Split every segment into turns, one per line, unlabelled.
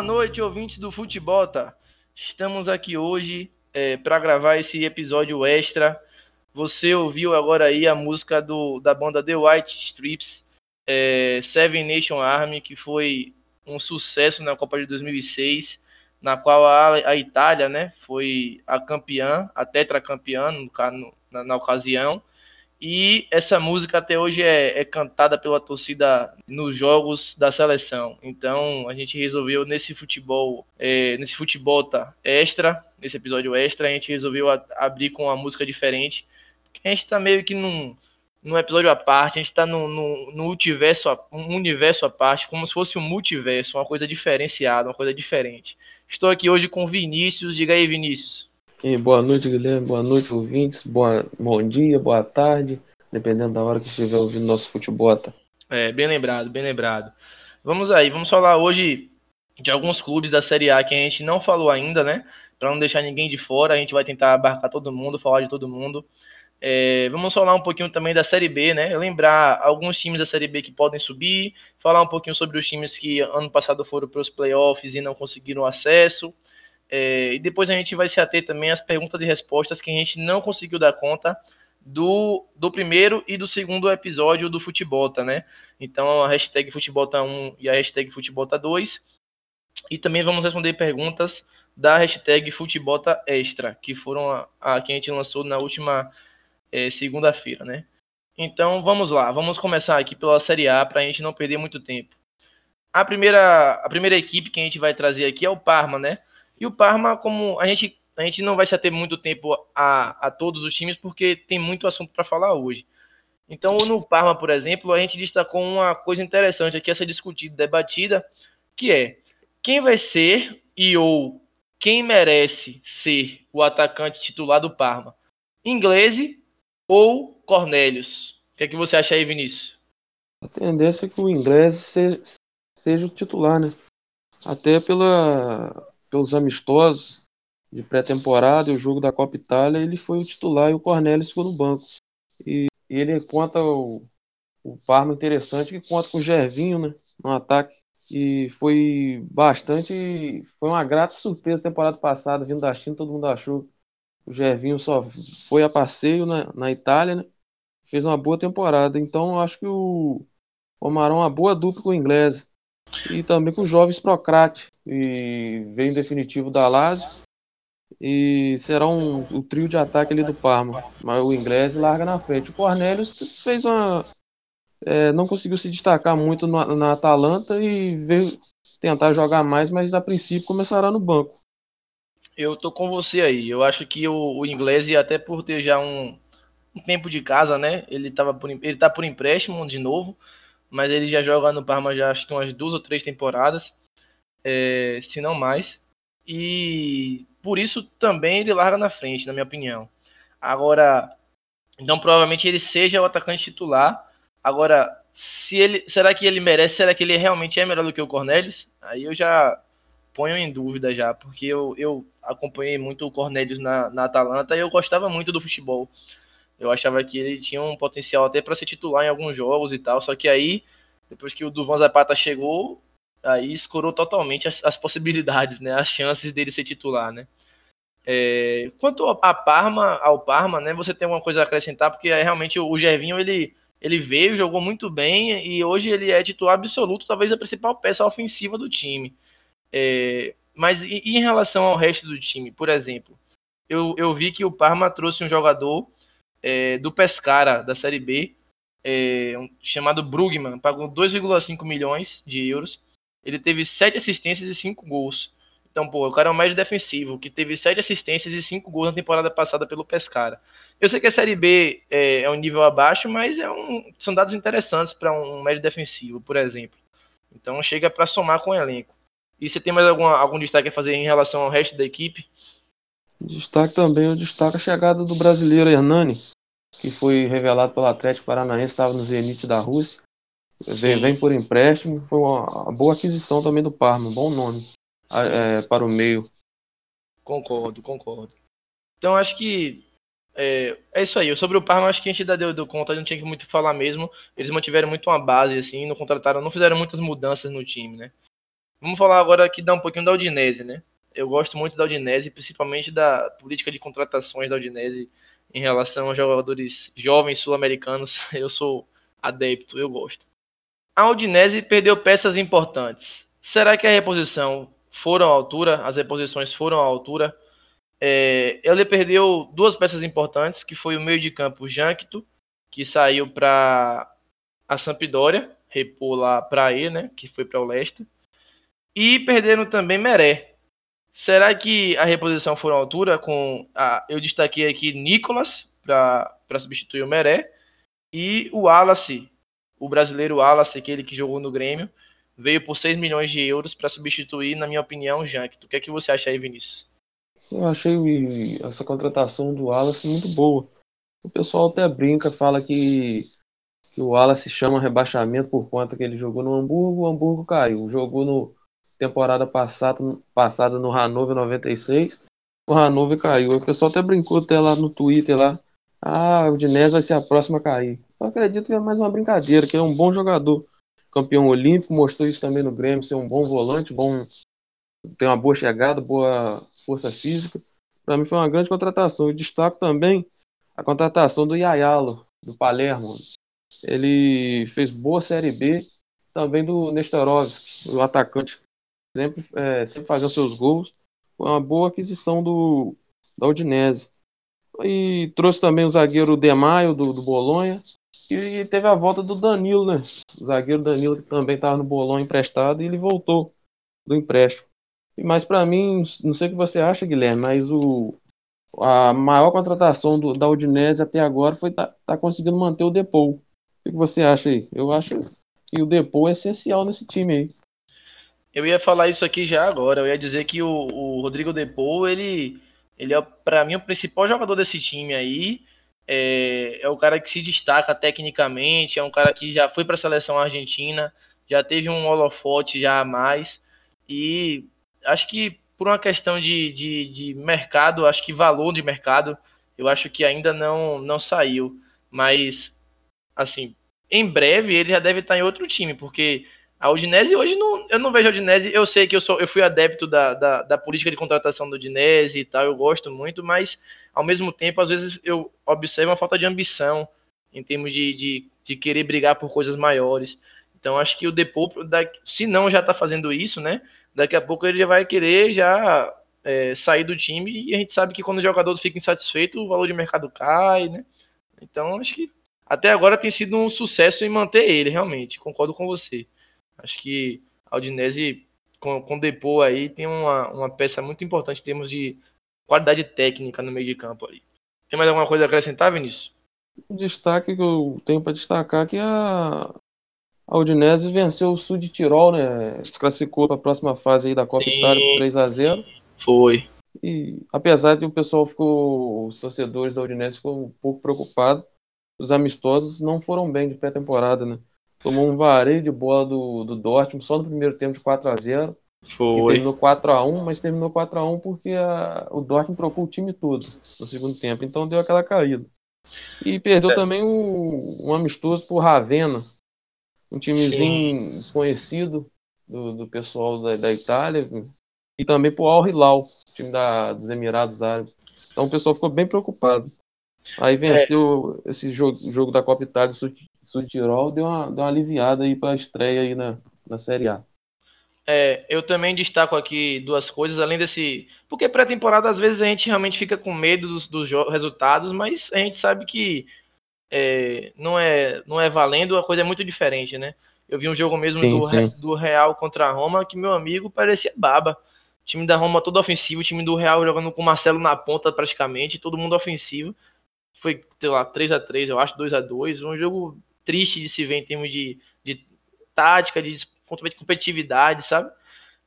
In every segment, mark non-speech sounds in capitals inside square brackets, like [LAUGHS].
Boa noite, ouvintes do Futebota. Estamos aqui hoje é, para gravar esse episódio extra. Você ouviu agora aí a música do, da banda The White Stripes, é, Seven Nation Army, que foi um sucesso na Copa de 2006, na qual a, a Itália né, foi a campeã, a tetracampeã no, na, na ocasião. E essa música até hoje é, é, cantada pela torcida nos jogos da seleção. Então a gente resolveu nesse futebol, é, nesse futebol tá, extra, nesse episódio extra, a gente resolveu a, abrir com uma música diferente. A gente está meio que num, num episódio à parte, a gente está no, no, no universo, um universo à parte, como se fosse um multiverso, uma coisa diferenciada, uma coisa diferente. Estou aqui hoje com Vinícius. Diga aí, Vinícius.
E boa noite, Guilherme. Boa noite, ouvintes. Boa, bom dia, boa tarde, dependendo da hora que estiver ouvindo nosso futebol.
É, bem lembrado, bem lembrado. Vamos aí, vamos falar hoje de alguns clubes da Série A que a gente não falou ainda, né? Para não deixar ninguém de fora, a gente vai tentar abarcar todo mundo, falar de todo mundo. É, vamos falar um pouquinho também da Série B, né? Lembrar alguns times da Série B que podem subir, falar um pouquinho sobre os times que ano passado foram para os playoffs e não conseguiram acesso. É, e depois a gente vai se ater também às perguntas e respostas que a gente não conseguiu dar conta do, do primeiro e do segundo episódio do Futebolta, né? Então a hashtag Futebolta1 e a hashtag Futebolta2. E também vamos responder perguntas da hashtag Futebolta Extra, que foram a, a que a gente lançou na última é, segunda-feira, né? Então vamos lá, vamos começar aqui pela Série A para a gente não perder muito tempo. A primeira, a primeira equipe que a gente vai trazer aqui é o Parma, né? E o Parma, como a gente, a gente não vai se ater muito tempo a, a todos os times, porque tem muito assunto para falar hoje. Então, no Parma, por exemplo, a gente destacou uma coisa interessante aqui a ser discutida, debatida, que é quem vai ser e ou quem merece ser o atacante titular do Parma? Inglese ou Cornelius? O que é que você acha aí, Vinícius?
A tendência é que o inglês seja, seja o titular, né? Até pela pelos amistosos de pré-temporada e o jogo da Copa Itália, ele foi o titular e o Cornélio ficou no banco. E, e ele conta o, o Parma interessante que conta com o Gervinho, né, no ataque. E foi bastante, foi uma grata surpresa temporada passada, vindo da China, todo mundo achou o Gervinho só foi a passeio na, na Itália, né? Fez uma boa temporada. Então acho que o formaram uma boa dupla com o inglês e também com Jovens Procrate, e veio em definitivo da Lazio, e será um, o trio de ataque ali do Parma, mas o inglês larga na frente. O Cornelius fez uma... É, não conseguiu se destacar muito na, na Atalanta e veio tentar jogar mais, mas a princípio começará no banco.
Eu tô com você aí. Eu acho que o, o inglês, até por ter já um, um tempo de casa, né? Ele, tava por, ele tá por empréstimo de novo mas ele já joga no Parma já acho que umas duas ou três temporadas, é, se não mais. E por isso também ele larga na frente, na minha opinião. Agora, então provavelmente ele seja o atacante titular. Agora, se ele, será que ele merece? Será que ele realmente é melhor do que o Cornelius? Aí eu já ponho em dúvida já, porque eu, eu acompanhei muito o Cornelius na, na Atalanta e eu gostava muito do futebol. Eu achava que ele tinha um potencial até para ser titular em alguns jogos e tal, só que aí, depois que o Duvan Zapata chegou, aí escorou totalmente as, as possibilidades, né, as chances dele ser titular, né. É, quanto a Parma, ao Parma, né, você tem alguma coisa a acrescentar, porque realmente o Gervinho, ele, ele veio, jogou muito bem e hoje ele é titular absoluto, talvez a principal peça ofensiva do time. É, mas e, e em relação ao resto do time, por exemplo, eu, eu vi que o Parma trouxe um jogador é, do Pescara, da Série B, é, um, chamado Brugman, pagou 2,5 milhões de euros. Ele teve 7 assistências e 5 gols. Então, pô, o cara é um médio defensivo, que teve 7 assistências e 5 gols na temporada passada pelo Pescara. Eu sei que a Série B é, é um nível abaixo, mas é um, são dados interessantes para um médio defensivo, por exemplo. Então, chega para somar com o elenco. E você tem mais alguma, algum destaque a fazer em relação ao resto da equipe?
Destaque também, eu destaco a chegada do brasileiro Hernani, que foi revelado pelo Atlético Paranaense, estava no Zenit da Rússia. Vem, vem, por empréstimo, foi uma, boa aquisição também do Parma, um bom nome é, para o meio.
Concordo, concordo. Então acho que é, é, isso aí. Sobre o Parma, acho que a gente ainda deu, deu conta, não tinha que muito falar mesmo. Eles mantiveram muito uma base, assim, não contrataram, não fizeram muitas mudanças no time, né? Vamos falar agora aqui, dar um pouquinho da Udinese, né? Eu gosto muito da Udinese, principalmente da política de contratações da Udinese em relação aos jogadores jovens sul-americanos. [LAUGHS] Eu sou adepto, eu gosto. A Udinese perdeu peças importantes. Será que a reposição foram à altura? As reposições foram à altura? É, ele perdeu duas peças importantes, que foi o meio de campo Jankto, que saiu para a Sampdoria, repor lá para ele, né, que foi para o Leicester. E perderam também Meré. Será que a reposição foi à altura com a, eu destaquei aqui Nicolas para substituir o Meré e o Wallace, o brasileiro Wallace, aquele que jogou no Grêmio, veio por 6 milhões de euros para substituir, na minha opinião, o Jankto. O que é que você acha aí, Vinícius?
Eu achei essa contratação do Wallace muito boa. O pessoal até brinca, fala que, que o Wallace chama rebaixamento por conta que ele jogou no Hamburgo, o Hamburgo caiu. Jogou no temporada passada, passada no Hannover 96, o Hannover caiu. O pessoal até brincou até lá no Twitter lá. Ah, o Dinés vai ser a próxima a cair. Eu acredito que é mais uma brincadeira, que é um bom jogador. Campeão olímpico, mostrou isso também no Grêmio, ser um bom volante, bom tem uma boa chegada, boa força física. Para mim foi uma grande contratação. Eu destaco também a contratação do Yayalo, do Palermo. Ele fez boa Série B, também do Nestorovski, o atacante, sempre, é, sempre fazendo seus gols. Foi uma boa aquisição do, da Udinese. E trouxe também o zagueiro Demaio, do, do Bolonha. E teve a volta do Danilo, né? O zagueiro Danilo, que também estava no Bolonha emprestado, e ele voltou do empréstimo. Mas para mim, não sei o que você acha, Guilherme, mas o, a maior contratação do, da Udinese até agora foi tá, tá conseguindo manter o Depou. O que você acha aí? Eu acho que o Depou é essencial nesse time aí.
Eu ia falar isso aqui já agora. Eu ia dizer que o, o Rodrigo Depou, ele, ele é, para mim, o principal jogador desse time aí. É, é o cara que se destaca tecnicamente, é um cara que já foi para a seleção argentina, já teve um holofote já a mais. E acho que por uma questão de, de, de, mercado, acho que valor de mercado, eu acho que ainda não, não saiu. Mas, assim, em breve ele já deve estar em outro time, porque a Udinese hoje não, eu não vejo a Udinese. Eu sei que eu, sou, eu fui adepto da, da, da política de contratação da Udinese e tal, eu gosto muito, mas ao mesmo tempo, às vezes eu observo uma falta de ambição em termos de, de, de querer brigar por coisas maiores. Então acho que o Depô, se não já está fazendo isso, né? daqui a pouco ele já vai querer já é, sair do time e a gente sabe que quando o jogador fica insatisfeito, o valor de mercado cai, né? Então acho que até agora tem sido um sucesso em manter ele, realmente. Concordo com você. Acho que a Udinese com, com o Depô aí tem uma, uma peça muito importante em termos de qualidade técnica no meio de campo aí. Tem mais alguma coisa a acrescentar, Vinícius?
O destaque que eu tenho para destacar é que a, a Udinese venceu o Sul de Tirol, né? Se classificou para a próxima fase aí da Copa Sim, Itália por 3 a 0
Foi.
E apesar de o pessoal ficou, os torcedores da Udinese ficou um pouco preocupados, os amistosos não foram bem de pré-temporada, né? Tomou um vareio de bola do, do Dortmund só no primeiro tempo de 4 a 0
Foi.
terminou 4 a 1 mas terminou 4 a 1 porque a, o Dortmund trocou o time todo no segundo tempo, então deu aquela caída. E perdeu é. também o, um amistoso por Ravenna, um timezinho Sim. conhecido do, do pessoal da, da, Itália e também pro Al Hilal, time da, dos Emirados Árabes. Então o pessoal ficou bem preocupado. Aí venceu é. esse jogo, jogo da Copa Itália Sul Tirol, deu uma, deu uma aliviada aí para a estreia aí na, na Série A.
É, eu também destaco aqui duas coisas, além desse. Porque pré-temporada, às vezes, a gente realmente fica com medo dos, dos resultados, mas a gente sabe que é, não, é, não é valendo, a coisa é muito diferente, né? Eu vi um jogo mesmo sim, do, sim. do Real contra a Roma que meu amigo parecia baba. O time da Roma todo ofensivo, o time do Real jogando com o Marcelo na ponta praticamente, todo mundo ofensivo. Foi, sei lá, 3 a 3 eu acho, 2 a 2 Um jogo triste de se ver em termos de, de tática, de competitividade, sabe?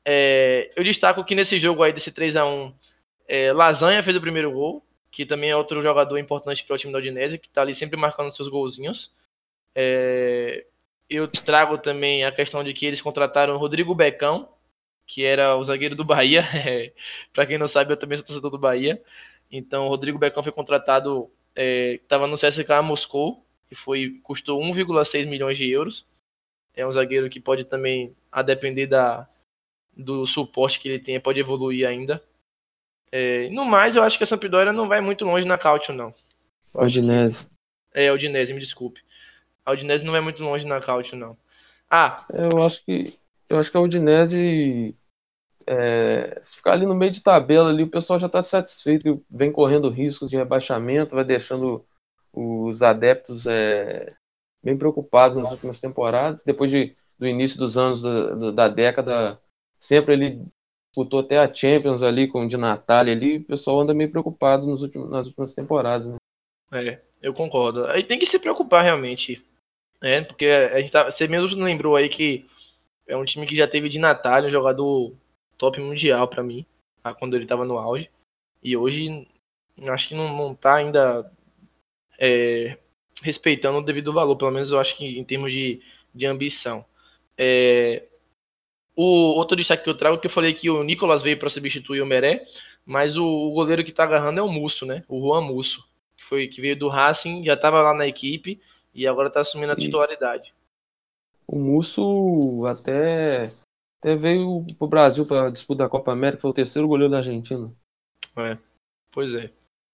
É, eu destaco que nesse jogo aí, desse 3 a 1 é, Lasanha fez o primeiro gol, que também é outro jogador importante para o time da Udinese, que está ali sempre marcando seus golzinhos. É, eu trago também a questão de que eles contrataram o Rodrigo Becão, que era o zagueiro do Bahia. [LAUGHS] para quem não sabe, eu também sou torcedor do Bahia. Então, o Rodrigo Becão foi contratado, estava é, no CSKA Moscou, e foi custou 1,6 milhões de euros. É um zagueiro que pode também, a depender da, do suporte que ele tem, pode evoluir ainda. É, no mais, eu acho que a Sampdoria não vai muito longe na Cautio, não.
Odinese.
É, Odinese, me desculpe. A Udinese não vai muito longe na Cautio, não. Ah.
Eu acho que. Eu acho que a Udinese. É, se ficar ali no meio de tabela ali, o pessoal já está satisfeito, vem correndo riscos de rebaixamento, vai deixando os adeptos é, bem preocupados nas últimas temporadas. Depois de, do início dos anos da, da década, sempre ele disputou até a Champions ali com o de Natália ali, o pessoal anda meio preocupado nos últimos, nas últimas temporadas. Né?
É, eu concordo. Aí tem que se preocupar realmente. É, porque a gente tá, você mesmo lembrou aí que é um time que já teve de Natália, um jogador top mundial para mim, tá? quando ele tava no auge. E hoje acho que não, não tá ainda é, respeitando o devido valor, pelo menos eu acho que em termos de, de ambição. É, o outro destaque que eu trago, que eu falei que o Nicolas veio para substituir o Meré, mas o, o, goleiro que tá agarrando é o Musso, né? O Juan Musso, que foi que veio do Racing, já tava lá na equipe e agora tá assumindo a titularidade.
O Musso até, até veio pro Brasil para disputar a Copa América, foi o terceiro goleiro da Argentina.
É, pois é.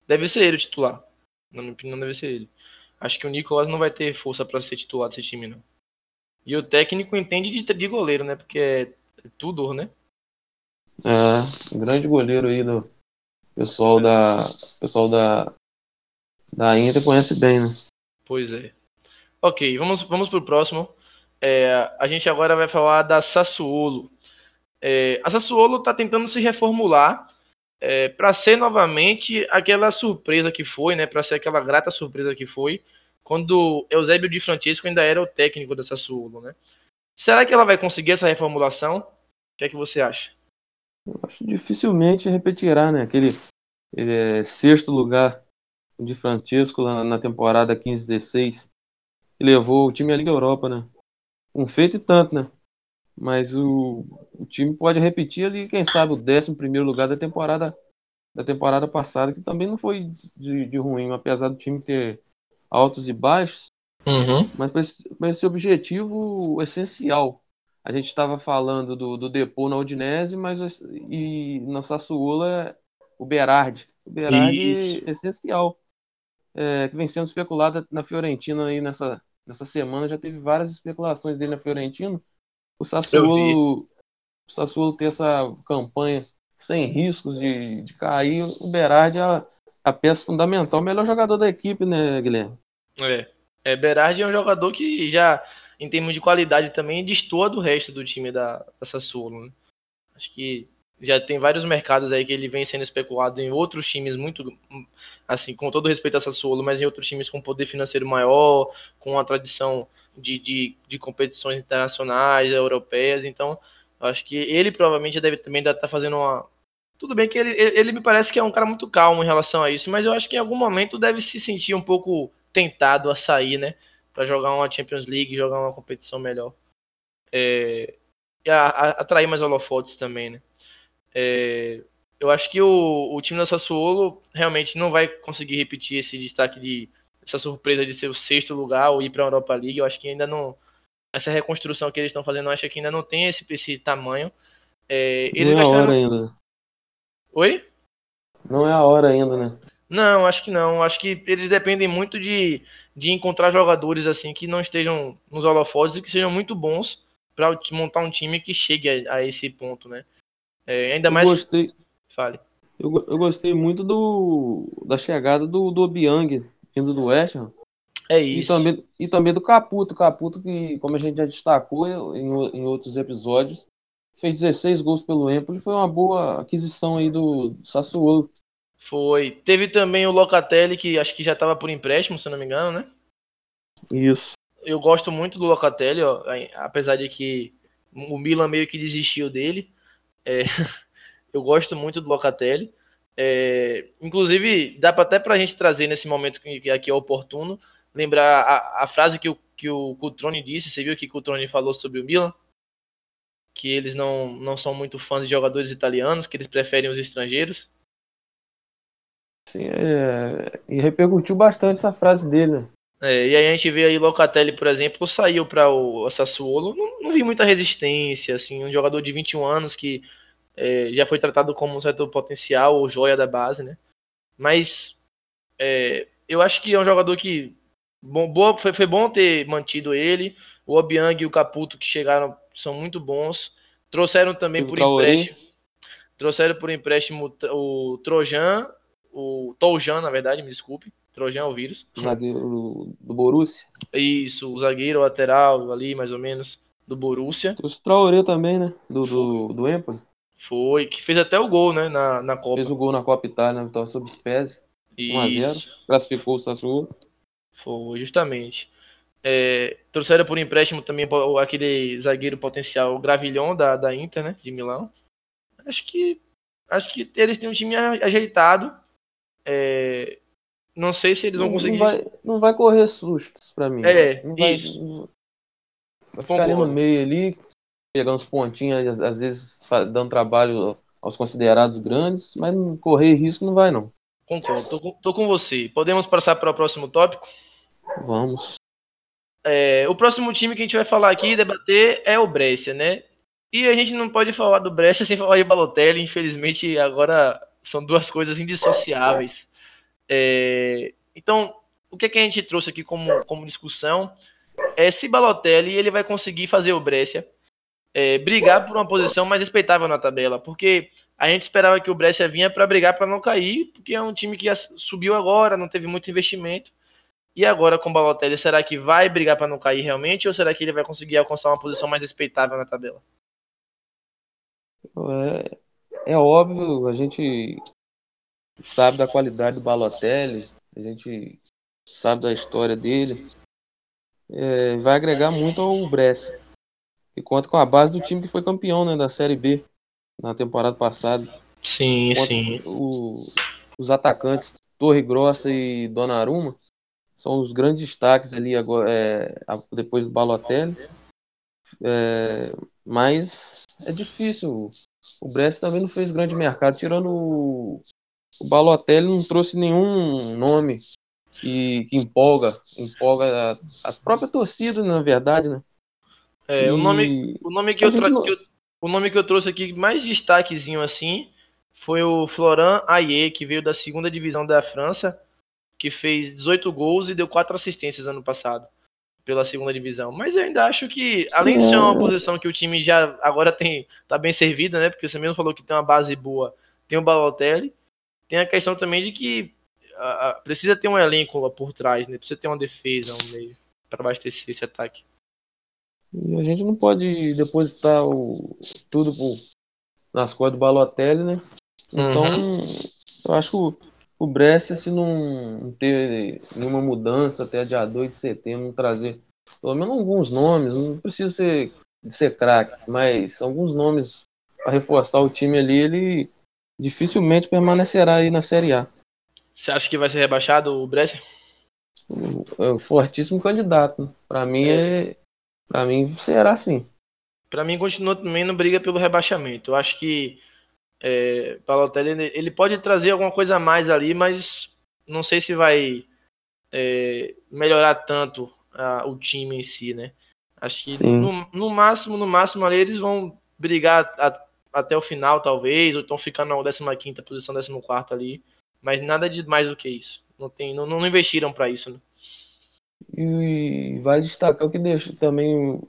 Deve ser ele o titular. Na minha opinião, deve ser ele. Acho que o Nicolas não vai ter força para ser titular desse time, não. E o técnico entende de, de goleiro, né? Porque é tudo, né?
É, grande goleiro aí do pessoal da pessoal da da Inter conhece bem, né?
Pois é. Ok, vamos vamos pro próximo. É, a gente agora vai falar da Sassuolo. É, a Sassuolo está tentando se reformular é, para ser novamente aquela surpresa que foi, né? Para ser aquela grata surpresa que foi quando Eusébio Di Francesco ainda era o técnico da Sassuolo, né? Será que ela vai conseguir essa reformulação? O que é que você acha?
Eu acho dificilmente repetirá, né? Aquele é, sexto lugar de Francesco na, temporada 15-16 que levou o time à Liga Europa, né? Um feito e tanto, né? Mas o, o time pode repetir ali, quem sabe, o 11 lugar da temporada da temporada passada, que também não foi de, de ruim, apesar do time ter altos e baixos.
Uhum.
Mas para esse, esse, objetivo essencial. A gente estava falando do, do Depô na Udinese, mas e na Sassuolo é o Berardi. O Berardi é essencial. É, que vem sendo especulado na Fiorentina aí nessa, nessa semana. Já teve várias especulações dele na Fiorentina o Sassuolo, o Sassuolo ter essa campanha sem riscos de, de cair, o Berardi é a, peça fundamental, o melhor jogador da equipe, né, Guilherme?
É. é, Berardi é um jogador que já, em termos de qualidade também, destoa do resto do time da, da Sassuolo. Né? Acho que já tem vários mercados aí que ele vem sendo especulado em outros times muito, assim, com todo respeito a Sassuolo, mas em outros times com poder financeiro maior, com uma tradição de, de, de competições internacionais, europeias, então acho que ele provavelmente deve também estar tá fazendo uma. Tudo bem que ele, ele me parece que é um cara muito calmo em relação a isso, mas eu acho que em algum momento deve se sentir um pouco tentado a sair, né? Para jogar uma Champions League, jogar uma competição melhor. É, e a, a, atrair mais holofotes também, né? É, eu acho que o, o time da Sassuolo realmente não vai conseguir repetir esse destaque de essa surpresa de ser o sexto lugar ou ir para a Europa League, eu acho que ainda não. Essa reconstrução que eles estão fazendo, eu acho que ainda não tem esse, esse tamanho. É, eles
não é gastaram... a hora ainda.
Oi?
Não é a hora ainda, né?
Não, acho que não. Acho que eles dependem muito de, de encontrar jogadores assim que não estejam nos holofotes e que sejam muito bons para montar um time que chegue a, a esse ponto, né? É, ainda
eu
mais.
Gostei.
Fale.
Eu, eu gostei muito do, da chegada do, do Obiang vindo do West Ham.
É isso.
E também, e também do Caputo. Caputo, que, como a gente já destacou em, em outros episódios, fez 16 gols pelo Empoli. Foi uma boa aquisição aí do, do Sassuolo.
Foi. Teve também o Locatelli, que acho que já estava por empréstimo, se não me engano, né?
Isso.
Eu gosto muito do Locatelli, ó, apesar de que o Milan meio que desistiu dele. É, [LAUGHS] eu gosto muito do Locatelli. É, inclusive, dá até para a gente trazer nesse momento que aqui é oportuno, lembrar a, a frase que o, que o Cutrone disse. Você viu que o Cutrone falou sobre o Milan? Que eles não, não são muito fãs de jogadores italianos, que eles preferem os estrangeiros.
Sim, é, e repercutiu bastante essa frase dele. Né?
É, e aí a gente vê aí Locatelli, por exemplo, saiu para o Sassuolo, não, não, vi muita resistência, assim, um jogador de 21 anos que é, já foi tratado como um certo potencial ou joia da base, né? Mas é, eu acho que é um jogador que bom, boa, foi, foi bom ter mantido ele. O Obiang e o Caputo que chegaram são muito bons. Trouxeram também por empréstimo. Trouxeram por empréstimo o Trojan, o Toljan, na verdade, me desculpe. Trojan é o vírus.
O zagueiro do Borussia.
Isso, o zagueiro lateral ali, mais ou menos, do Borussia.
Trouxe o Traoré também, né? Do, do, do Empoli.
Foi, que fez até o gol, né, na, na Copa.
Fez o gol na Copa Itália, na vitória sobre Spezia. 1x0. Classificou o Sassuolo.
Foi, justamente. É, trouxeram por empréstimo também aquele zagueiro potencial, Gravilhão da, da Inter, né, de Milão. Acho que acho que eles têm um time ajeitado. É, não sei se eles vão conseguir.
Não vai, não vai correr sustos para mim.
É,
não vai,
isso.
Vai ficar no meio ali, pegando uns pontinhos, às vezes dando trabalho aos considerados grandes, mas correr risco não vai não.
Concordo, tô, tô com você. Podemos passar para o próximo tópico?
Vamos.
É, o próximo time que a gente vai falar aqui, debater, é o Brescia, né? E a gente não pode falar do Brescia sem falar de Balotelli, infelizmente agora são duas coisas indissociáveis. É, então, o que, é que a gente trouxe aqui como, como discussão é se Balotelli ele vai conseguir fazer o Brescia é, brigar por uma posição mais respeitável na tabela, porque a gente esperava que o Brescia vinha para brigar para não cair, porque é um time que subiu agora, não teve muito investimento. E agora com o Balotelli, será que vai brigar para não cair realmente ou será que ele vai conseguir alcançar uma posição mais respeitável na tabela?
É, é óbvio, a gente sabe da qualidade do Balotelli, a gente sabe da história dele. É, vai agregar muito ao Brescia, que conta com a base do time que foi campeão né, da Série B na temporada passada.
Sim, sim.
O, os atacantes Torre Grossa e Donnarumma são os grandes destaques ali agora, é, depois do Balotelli. É, mas é difícil. O Brest também não fez grande mercado, tirando o, o Balotelli não trouxe nenhum nome que, que empolga, empolga a, a, própria torcida, na verdade, né?
É, e... o nome, o nome que eu, não... o nome que eu trouxe aqui mais destaquezinho assim foi o Florent Ayer, que veio da segunda divisão da França que fez 18 gols e deu quatro assistências ano passado pela segunda divisão. Mas eu ainda acho que, além de ser uma posição que o time já agora tem tá bem servida, né? Porque você mesmo falou que tem uma base boa, tem o Balotelli, tem a questão também de que a, a, precisa ter um elenco lá por trás, né? Precisa ter uma defesa, um meio para abastecer esse ataque.
E a gente não pode depositar o, tudo por, nas costas do Balotelli, né? Então, uhum. eu acho que o Brescia, se não ter nenhuma mudança até dia 2 de setembro, trazer pelo menos alguns nomes, não precisa ser, ser craque, mas alguns nomes para reforçar o time ali, ele dificilmente permanecerá aí na Série A.
Você acha que vai ser rebaixado o Brescia?
É um fortíssimo candidato. Para mim é. Para mim será assim.
Para mim continua também no briga pelo rebaixamento. Eu acho que é, Balotelli ele pode trazer alguma coisa a mais ali, mas não sei se vai é, melhorar tanto a, o time em si, né? Acho que no, no, máximo, no máximo ali eles vão brigar a, até o final, talvez, ou estão ficando na 15 posição, 14 ali, mas nada de mais do que isso. Não, tem, não, não investiram para isso, né?
E vai destacar o que deixa também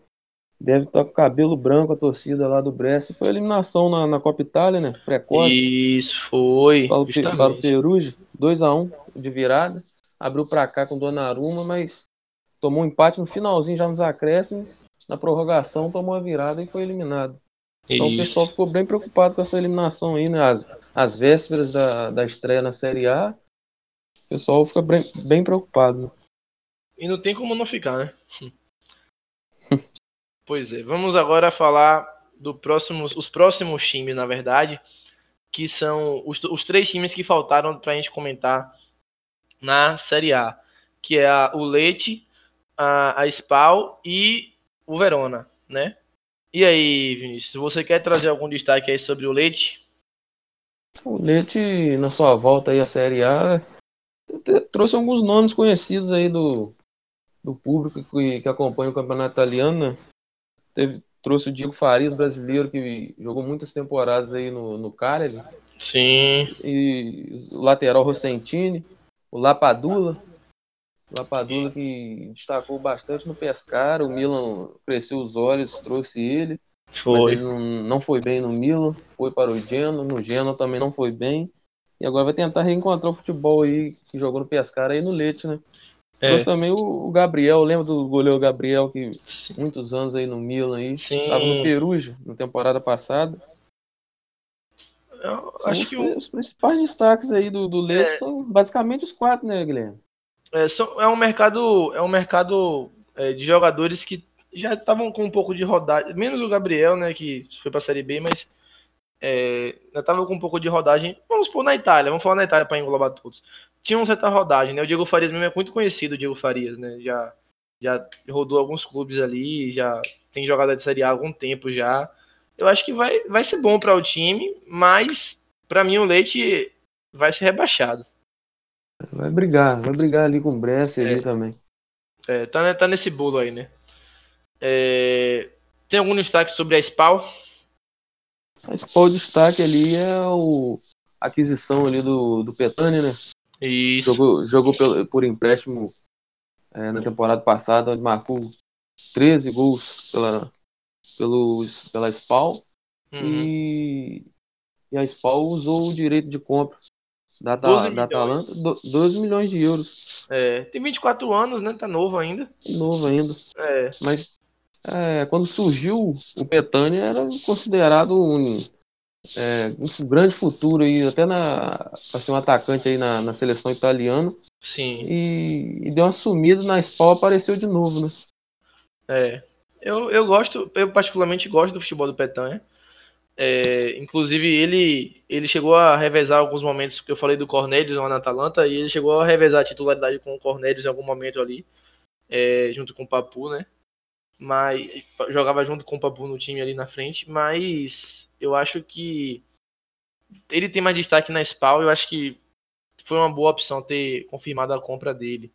Deve estar com cabelo branco a torcida lá do Brescia. Foi eliminação na, na Copa Itália, né?
Precoce. Isso, foi.
Para o, para o Perugia, 2x1 de virada. Abriu para cá com Donnarumma, mas tomou um empate no finalzinho, já nos acréscimos. Na prorrogação, tomou a virada e foi eliminado. Então Isso. o pessoal ficou bem preocupado com essa eliminação aí, né? As, as vésperas da, da estreia na Série A. O pessoal fica bem, bem preocupado. Né?
E não tem como não ficar, né? [LAUGHS] Pois é, vamos agora falar do próximos, os próximos times, na verdade, que são os, os três times que faltaram para a gente comentar na Série A, que é a, o Leite, a, a Spal e o Verona, né? E aí, Vinícius, você quer trazer algum destaque aí sobre o Leite?
O Leite, na sua volta aí à Série A, trouxe alguns nomes conhecidos aí do, do público que, que acompanha o campeonato italiano, né? Teve, trouxe o Diego Farias, brasileiro, que jogou muitas temporadas aí no, no Cagliari.
Sim.
E o lateral Rossentini, o Lapadula. O Lapadula que destacou bastante no Pescara. O Milan cresceu os olhos, trouxe ele.
Foi.
Ele não, não foi bem no Milan, foi para o Genoa. No Genoa também não foi bem. E agora vai tentar reencontrar o futebol aí que jogou no Pescara aí no Leite, né?
É.
Também o, Gabriel, lembra do goleiro Gabriel que muitos anos aí no Milan aí,
Sim.
tava no Perugia na temporada passada.
Eu acho
os,
que o,
os principais destaques aí do, do Leite
É.
são basicamente os quatro, né, Guilherme?
é, são- é um mercado, é um mercado é, de jogadores que já estavam com um pouco de rodagem, menos o Gabriel, né, que foi para a Série B, mas é, já estava com um pouco de rodagem. Vamos pôr na Itália, vamos falar na Itália para englobar todos. Tinha uma certa rodagem, né? O Diego Farias mesmo é muito conhecido, o Diego Farias, né? Já, já rodou alguns clubes ali, já tem jogado de Série A há algum tempo já. Eu acho que vai, vai ser bom para o time, mas para mim o Leite vai ser rebaixado.
Vai brigar, vai brigar ali com o Brescia ali
É.
também.
É, tá, né, tá nesse bolo aí, né? É, tem algum destaque sobre a Spal?
Mas qual o destaque ali é o a aquisição ali do, do Petani, né?
Isso.
Jogou, jogou pelo- por empréstimo é, na temporada passada, onde marcou 13 gols pela, pelo, pela SPAL.
Uhum.
E, e a SPAL usou o direito de compra da,
12
da, da. Atalanta, do- 12 milhões de euros.
É, tem 24 anos, né? Tá novo ainda.
Novo ainda.
É,
Mas é, quando surgiu o Petani era considerado um, é, um grande futuro aí, até na ser um atacante aí na, na seleção italiana.
sim.
E, e deu uma sumida na SPAL, apareceu de novo, né?
É. Eu, eu gosto, eu particularmente gosto do futebol do Petanha. É, inclusive, ele, ele chegou a revezar alguns momentos que eu falei do Cornelius lá na Atalanta, e ele chegou a revezar a titularidade com o Cornelius em algum momento ali, é, junto com o Papu, né? Mas jogava junto com o Papu no time ali na frente, mas eu acho que ele tem mais destaque na SPAL, eu acho que foi uma boa opção ter confirmado a compra dele.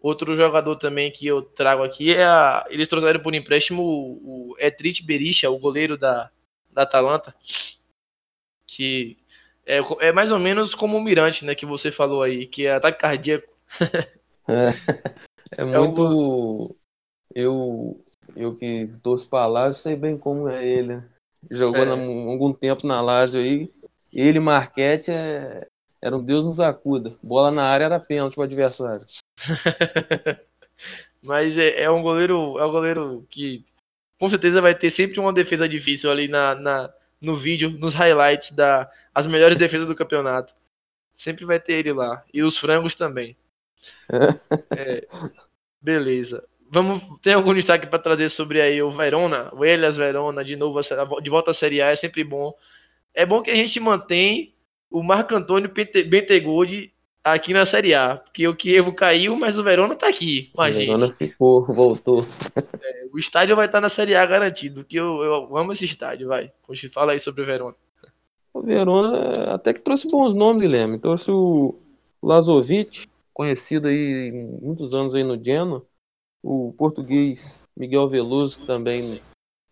Outro jogador também que eu trago aqui é a. Eles trouxeram por empréstimo o, o Etrit Berisha, o goleiro da, da Atalanta. Que é, é mais ou menos como o Mirante, né? Que você falou aí, que é ataque cardíaco.
É, [LAUGHS] é
um
muito. Eu, eu que torço pra sei bem como é ele. né? Jogou
É.
na- algum tempo na Lazio aí. Ele, Marquete, é, era um Deus nos acuda. Bola na área era pênalti pro adversário. [LAUGHS]
Mas é, é um goleiro. É um goleiro que com certeza vai ter sempre uma defesa difícil ali na, na, no vídeo, nos highlights da as melhores defesas do campeonato. Sempre vai ter ele lá. E os frangos também. [LAUGHS] É, beleza. Vamos, tem algum destaque para trazer sobre aí o Verona? O Elias Verona, de novo, de volta à Série A, é sempre bom. É bom que a gente mantém o Marco Antônio Bentegoldi aqui na Série A. Porque o Kievo caiu, mas o Verona tá aqui com a
A
gente.
Verona ficou, voltou.
O estádio vai estar na Série A garantido, que eu, eu amo esse estádio, vai. Poxa, fala aí sobre o Verona.
O Verona até que trouxe bons nomes, Guilherme. Trouxe o Lazovic, conhecido aí muitos anos aí no Genoa. O português Miguel Veloso, que também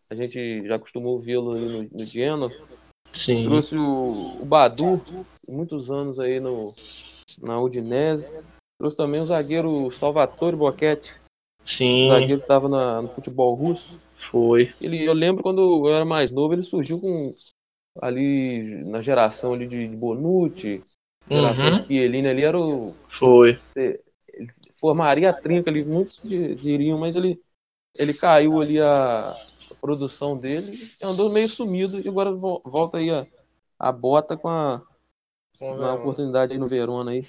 a gente já costumou vê-lo no, no Genoa.
Sim.
Trouxe o, o Badu, muitos anos aí no, na Udinese. Trouxe também o zagueiro Salvatore Boquete,
Sim,
zagueiro que estava no futebol russo.
foi.
Ele, eu lembro quando eu era mais novo, ele surgiu com ali na geração ali de Bonucci, geração
Uhum,
de Chiellini ali era o
foi.
Formaria a trinca ali, muitos di- diriam, mas ele ele caiu ali a, a produção dele, andou meio sumido e agora vo- volta aí a, a bota com a
Com o
uma oportunidade aí no Verona aí.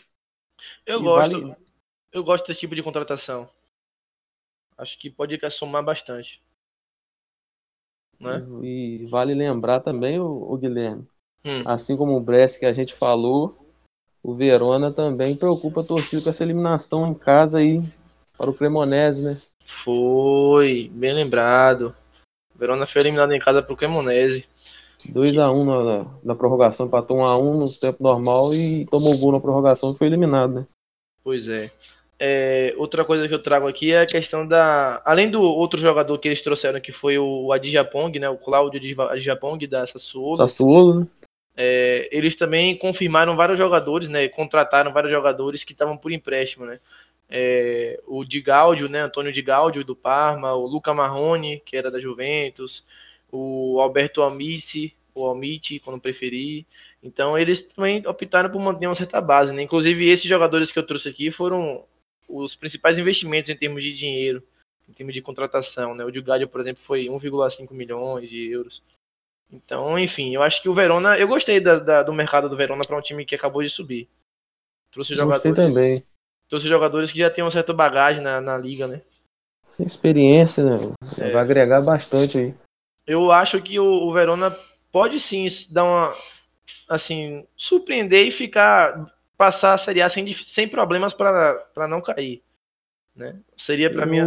Eu
E
gosto,
vale-
eu gosto desse tipo de contratação. Acho que pode somar bastante. Né?
E vale lembrar também o, Guilherme,
Hum,
assim como o Brest que a gente falou, o Verona também preocupa a torcida com essa eliminação em casa aí para o Cremonese, né?
foi, bem lembrado. O Verona foi eliminado em casa pro Cremonese.
2x1 na, na prorrogação, empatou 1x1 no tempo normal e tomou gol na prorrogação e foi eliminado, né?
Pois é. É, outra coisa que eu trago aqui é a questão da. Além do outro jogador que eles trouxeram, que foi o Adijapong, né? O Cláudio Adijapong da Sassuolo.
Sassuolo, né?
É, eles também confirmaram vários jogadores, né? Contrataram vários jogadores que estavam por empréstimo, né? É, o Di Gaudio, né? Antônio Di Gaudio do Parma, o Luca Marrone, que era da Juventus, o Alberto Amici, o Almiti, quando preferir. Então eles também optaram por manter uma certa base, né? Inclusive esses jogadores que eu trouxe aqui foram os principais investimentos em termos de dinheiro, em termos de contratação, né? O de Gaudio, por exemplo, foi 1,5 milhões de euros. Então, enfim, eu acho que o Verona, eu gostei da, da, do mercado do Verona para um time que acabou de subir. Trouxe jogadores,
também.
trouxe jogadores que já têm uma certa bagagem na, na liga, né?
Experiência, né? É. Vai agregar bastante aí.
Eu acho que o, o Verona pode sim dar uma assim, surpreender e ficar passar a Série A sem, sem problemas para não cair. Né? Seria para mim.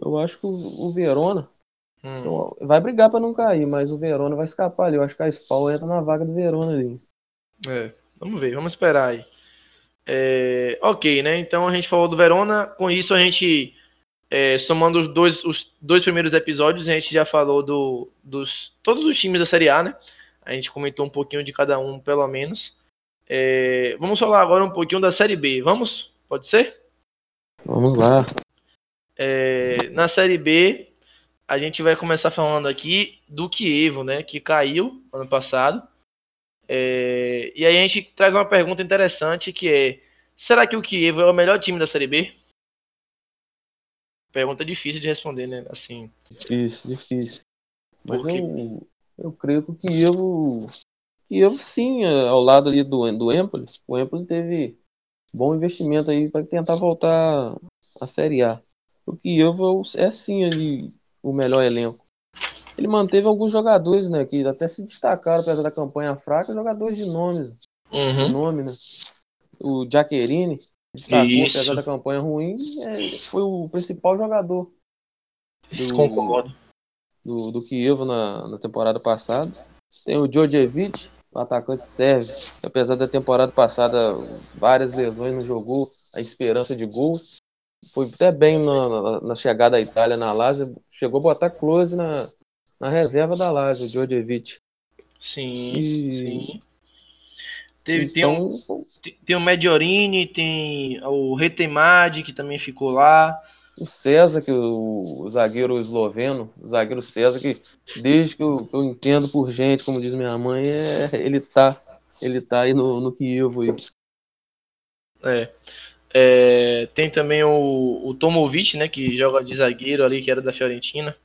Eu acho que o Verona hum. vai brigar para não cair, mas o Verona vai escapar ali. Eu acho que a Spal entra na vaga do Verona ali.
É, vamos ver, vamos esperar aí. É, ok, né? Então a gente falou do Verona. Com isso a gente, é, somando os dois, os dois primeiros episódios, a gente já falou do, dos todos os times da Série A, né? A gente comentou um pouquinho de cada um, pelo menos. É, vamos falar agora um pouquinho da Série B. Vamos? Pode ser?
Vamos lá.
É, na Série B, a gente vai começar falando aqui do Kievo, né? Que caiu ano passado. É, e aí a gente traz uma pergunta interessante que é: será que o Kievo é o melhor time da Série B? Pergunta difícil de responder, né? Assim.
Difícil, difícil. Mas eu, eu creio que o Kievo, Kievo sim, é, ao lado ali do, do Empoli, o Empoli teve bom investimento aí para tentar voltar à Série A. O Kievo é sim ali o melhor elenco. Ele manteve alguns jogadores, né, que até se destacaram apesar da campanha fraca, jogadores de nomes,
uhum.
de nome, né? O Jaquerini, destacou Isso. apesar da campanha ruim, é, foi o principal jogador.
Do, Concordo
do, do Kievo na, na temporada passada. Tem o Djordjevic, o atacante serve. Apesar da temporada passada, várias lesões não jogou, a esperança de gol. Foi até bem na, na chegada à Itália na Lazio. Chegou a botar close na, na reserva da Lazio, o Djordjevic.
Sim, e... sim. Teve, então... tem, um, tem o Mediorini, tem o Retemadi, que também ficou lá
o César, que o, o zagueiro esloveno, o zagueiro César, que desde que eu, eu, entendo por gente, como diz minha mãe, é, ele tá ele tá aí no, no Kievo aí.
É. é. tem também o, o Tomovic, né, que joga de zagueiro ali, que era da Fiorentina.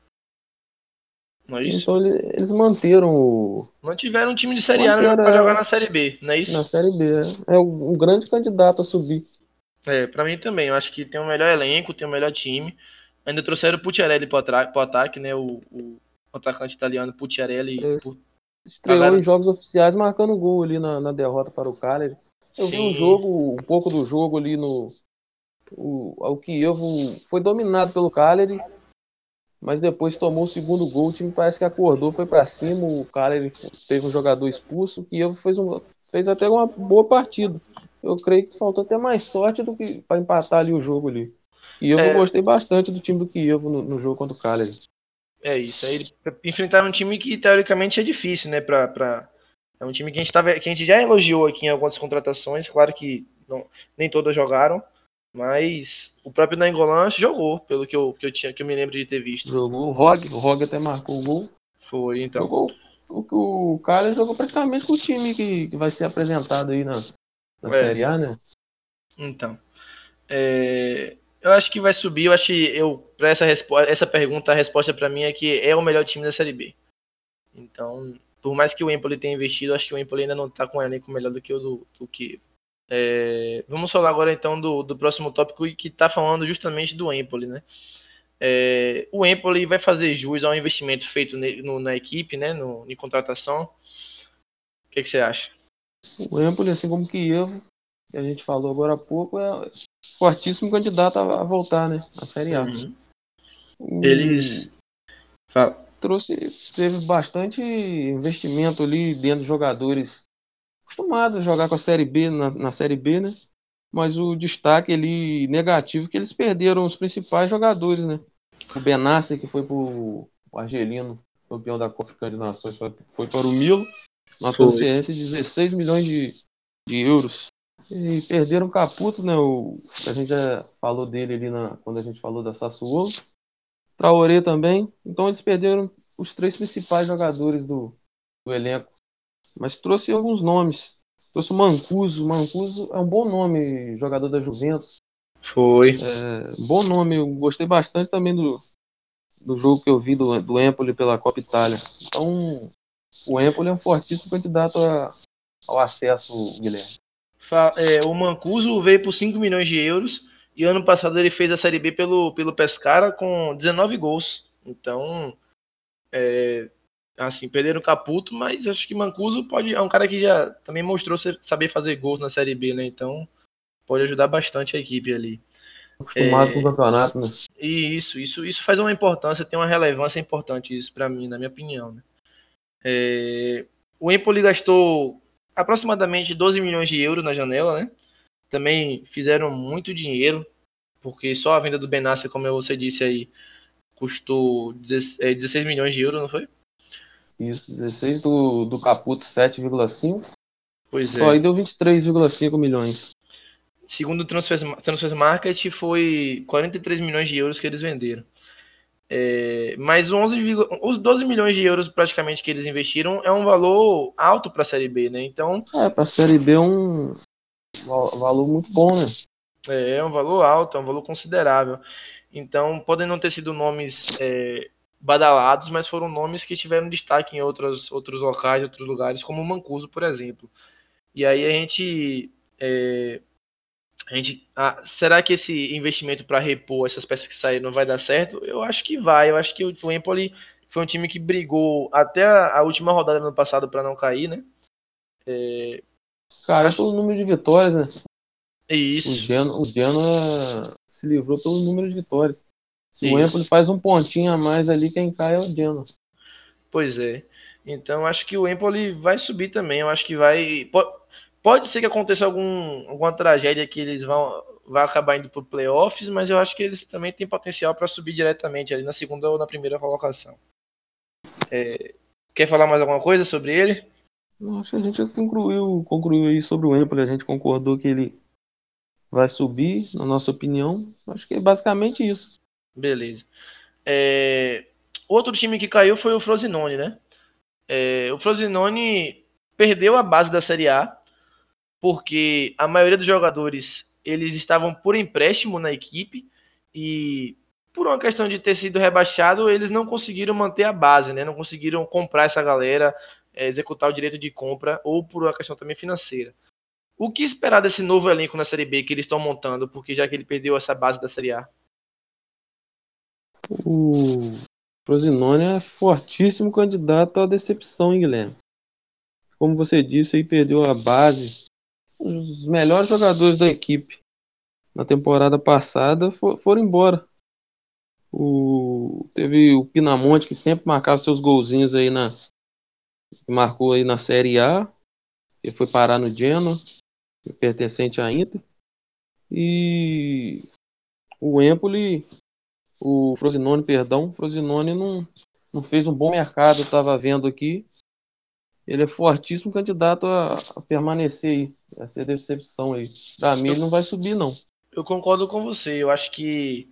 Não é Sim, isso? Então eles manteram o.
Mantiveram um time de Série A para jogar na Série B, não é isso?
Na Série B, é. É um grande candidato a subir.
É, pra mim também. Eu acho que tem o um melhor elenco, tem o um melhor time. Ainda trouxeram o Pucciarelli pro, pro ataque, né? O, o atacante italiano Pucciarelli.
Estreou pagaram... em jogos oficiais marcando gol ali na, na derrota para o Cagliari. Eu Sim. vi um jogo, um pouco do jogo ali no. O, o Kievo foi dominado pelo Cagliari, mas depois tomou o segundo gol. O time parece que acordou, foi para cima. O Cagliari teve um jogador expulso. O Kievo fez, um, fez até uma boa partida eu creio que faltou até mais sorte do que para empatar ali o jogo ali. E eu é... gostei bastante do time do Kiev no, no jogo contra o Cagliari.
É isso. Aí enfrentaram um time que teoricamente é difícil, né? Pra... É um time que a, gente tava, que a gente já elogiou aqui em algumas contratações. Claro que não, nem todas jogaram. Mas o próprio Nangolan jogou, pelo que eu, que eu tinha, que eu me lembro de ter visto.
Jogou o Rog, o Rog até marcou o gol.
Foi, então.
Jogou, o, o Cagliari jogou praticamente com o time que, que vai ser apresentado aí na, na é. Série A, né?
Então. É, eu acho que vai subir. Eu acho que eu, para essa, essa pergunta, a resposta para mim é que é o melhor time da Série B. Então, por mais que o Empoli tenha investido, acho que o Empoli ainda não está com um elenco melhor do que o do, do que. É, vamos falar agora então do, do próximo tópico que está falando justamente do Empoli, né? É, o Empoli vai fazer jus ao investimento feito ne, no, na equipe, né? No, em contratação. O que, que você acha?
O Empoli, assim como que eu, que a gente falou agora há pouco, é fortíssimo candidato a, voltar, né? A Série A.
Uhum. Eles.
Trouxe, teve bastante investimento ali dentro de jogadores acostumados a jogar com a Série B, na, na Série B, né? mas o destaque ali negativo é que eles perderam os principais jogadores, né? O Benassi, que foi para o Argelino, campeão da Copa de Nações, foi para o Milo, na transferência de 16 milhões de, de euros. E perderam o Caputo, né? O, a gente já falou dele ali na, quando a gente falou da Sassuolo. Traoré também. Então eles perderam os três principais jogadores do, do elenco. Mas trouxe alguns nomes. Trouxe o Mancuso. Mancuso é um bom nome, jogador da Juventus.
Foi.
É, bom nome. Eu gostei bastante também do, do jogo que eu vi do, do Empoli pela Copa Itália. Então, o Empoli é um fortíssimo candidato a, ao acesso, Guilherme.
É, o Mancuso veio por 5 milhões de euros e ano passado ele fez a Série B pelo, pelo Pescara com 19 gols. Então, é, assim, perderam o Caputo, mas acho que Mancuso pode, é um cara que já também mostrou saber fazer gols na Série B, né? Então, pode ajudar bastante a equipe ali.
Acostumado é, com o campeonato, né?
E isso, isso, isso faz uma importância, tem uma relevância importante isso para mim, na minha opinião, né? É, o Empoli gastou aproximadamente 12 milhões de euros na janela, né? Também fizeram muito dinheiro, porque só a venda do Benassi, como você disse aí, custou 16 é, milhões de euros, não foi?
Isso, 16 do, do Caputo 7,5.
Pois
Só é. aí deu 23,5 milhões.
Segundo o Transfer, Transfer Market, foi 43 milhões de euros que eles venderam. É, mas 11, os 12 milhões de euros praticamente que eles investiram é um valor alto para a Série B, né? Então.
É, para a Série B é um valor muito bom, né?
É, é um valor alto, é um valor considerável. Então, podem não ter sido nomes é, badalados, mas foram nomes que tiveram destaque em outros, outros locais, outros lugares, como o Mancuso, por exemplo. E aí a gente. É, a gente ah, será que esse investimento para repor essas peças que saíram vai dar certo? Eu acho que vai. Eu acho que o Empoli foi um time que brigou até a, a última rodada do ano passado para não cair, né?
É... Cara, pelo número de vitórias, né?
Isso.
O Genoa, o Genoa se livrou pelo número de vitórias. Se Isso. o Empoli faz um pontinho a mais ali, quem cai é o Genoa.
Pois é. Então acho que o Empoli vai subir também. Eu acho que vai. Pode ser que aconteça algum, alguma tragédia que eles vão vai acabar indo para playoffs, mas eu acho que eles também têm potencial para subir diretamente ali na segunda ou na primeira colocação. É, quer falar mais alguma coisa sobre ele?
Acho que a gente concluiu, concluiu aí sobre o Empoli. A gente concordou que ele vai subir, na nossa opinião. Acho que é basicamente isso.
Beleza. É... Outro time que caiu foi o Frosinone, né? É... O Frosinone perdeu a base da Série A porque a maioria dos jogadores eles estavam por empréstimo na equipe e por uma questão de ter sido rebaixado, eles não conseguiram manter a base, né? Não conseguiram comprar essa galera, é, executar o direito de compra ou por uma questão também financeira. O que esperar desse novo elenco na Série B que eles estão montando, porque já que ele perdeu essa base da Série A?
O Frosinone é fortíssimo candidato à decepção, hein, Guilherme? Como você disse, aí perdeu a base. Os melhores jogadores da equipe na temporada passada for, foram embora. O, teve o Pinamonte que sempre marcava seus golzinhos aí na marcou aí na Série A. Ele foi parar no Genoa pertencente à Inter. E o Empoli, o Frosinone, perdão, o Frosinone não, não fez um bom mercado, estava vendo aqui. Ele é fortíssimo candidato a, a permanecer aí, a ser decepção aí. Pra mim, ele não vai subir, não.
Eu concordo com você. Eu acho que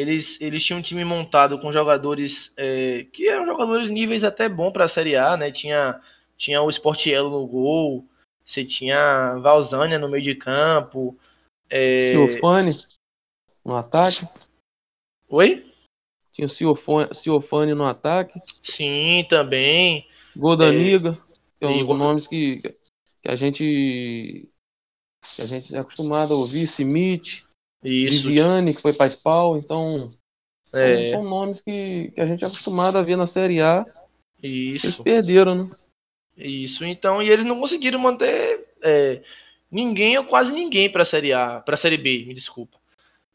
eles, eles tinham um time montado com jogadores é, que eram jogadores níveis até bom para a Série A, né? Tinha, tinha o Sportiello no gol, você tinha Valzânia no meio de campo.
É... Ciofane no ataque.
Oi?
Tinha o Ciofane, Ciofane no ataque.
Sim, também.
Gol da é... Que é um dos nomes que, que a gente que a gente é acostumado a ouvir, Smith,
Isso.
Viviane, que foi para Spawn, então é. são nomes que, que a gente é acostumado a ver na Série A.
Isso.
Eles perderam, né?
Isso, então, e eles não conseguiram manter é, ninguém ou quase ninguém para a Série A, para a Série B, me desculpa.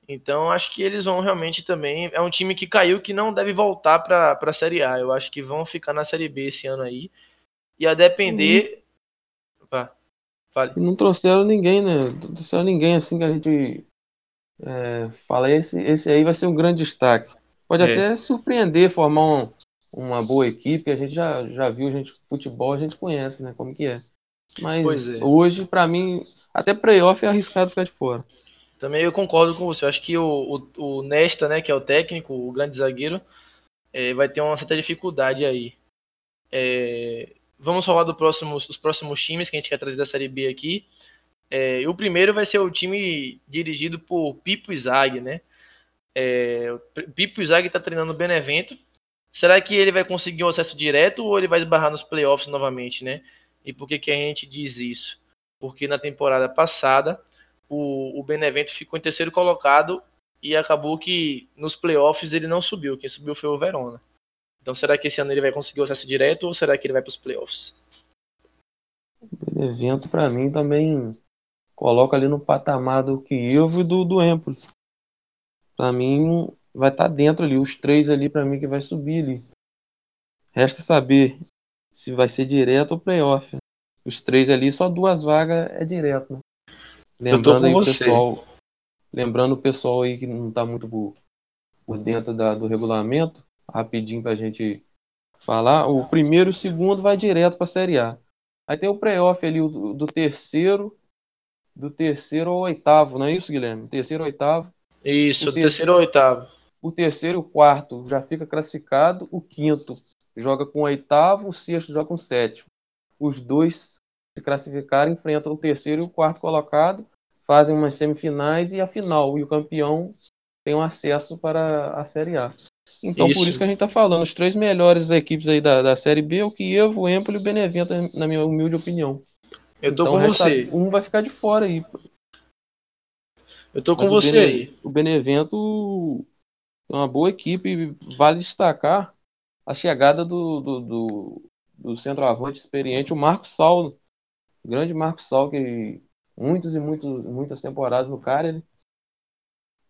Então, acho que eles vão realmente também. É um time que caiu que não deve voltar para a Série A. Eu acho que vão ficar na Série B esse ano aí. E a depender. Uhum. Opa,
não trouxeram ninguém, né? Não trouxeram ninguém assim que a gente é, fala, esse, esse aí vai ser um grande destaque. Pode
É.
até surpreender, formar um- uma boa equipe. A gente já, já viu, a gente, futebol a gente conhece, né? Como que é. Mas
é.
hoje, pra mim, até playoff é arriscado ficar de fora.
Também eu concordo com você. Eu acho que o, o, o Nesta, né, que é o técnico, o grande zagueiro, é, vai ter uma certa dificuldade aí. É, vamos falar do próximo, dos próximos times que a gente quer trazer da Série B aqui. É, o primeiro vai ser o time dirigido por Pipo Izag, né? É, Pipo Izag está treinando o Benevento. Será que ele vai conseguir um acesso direto ou ele vai esbarrar nos playoffs novamente, né? E por que, que a gente diz isso? Porque na temporada passada o, o Benevento ficou em terceiro colocado e acabou que nos playoffs ele não subiu. Quem subiu foi o Verona. Então será que esse ano ele vai conseguir o acesso direto ou será que ele vai para os playoffs?
O evento, pra mim, também coloca ali no patamar do Kiev e do, do Empoli. Pra mim, vai estar dentro ali, os três ali, pra mim, que vai subir ali. Resta saber se vai ser direto ou playoff. Os três ali, só duas vagas é direto, né? Lembrando aí o pessoal. Lembrando o pessoal aí que não tá muito por, dentro da- do regulamento, rapidinho pra gente falar. O primeiro e o segundo vai direto pra Série A. Aí tem o playoff ali, o do, do terceiro, do terceiro ao oitavo, não é isso, Guilherme? Terceiro ao oitavo.
Isso,
O
do terceiro ou oitavo.
O terceiro e o quarto já fica classificado. O quinto joga com o oitavo, o sexto joga com o sétimo. Os dois se classificarem enfrentam o terceiro e o quarto colocado, fazem umas semifinais e a final. E o campeão tem um acesso para a Série A. Então, por
Isso.
isso que a gente está falando. Os três melhores equipes aí da, da Série B, o Kiev, o Empoli e o Benevento, na minha humilde opinião.
Eu tô
então,
com
resta-
você.
Um vai ficar de fora aí.
Eu tô com
Mas o
você
Bene-
aí.
O Benevento é uma boa equipe. Vale destacar a chegada do, do, do, do centroavante experiente, o Marcos Saulo. O grande Marcos Saulo, que muitos e muitos, muitas temporadas no cara.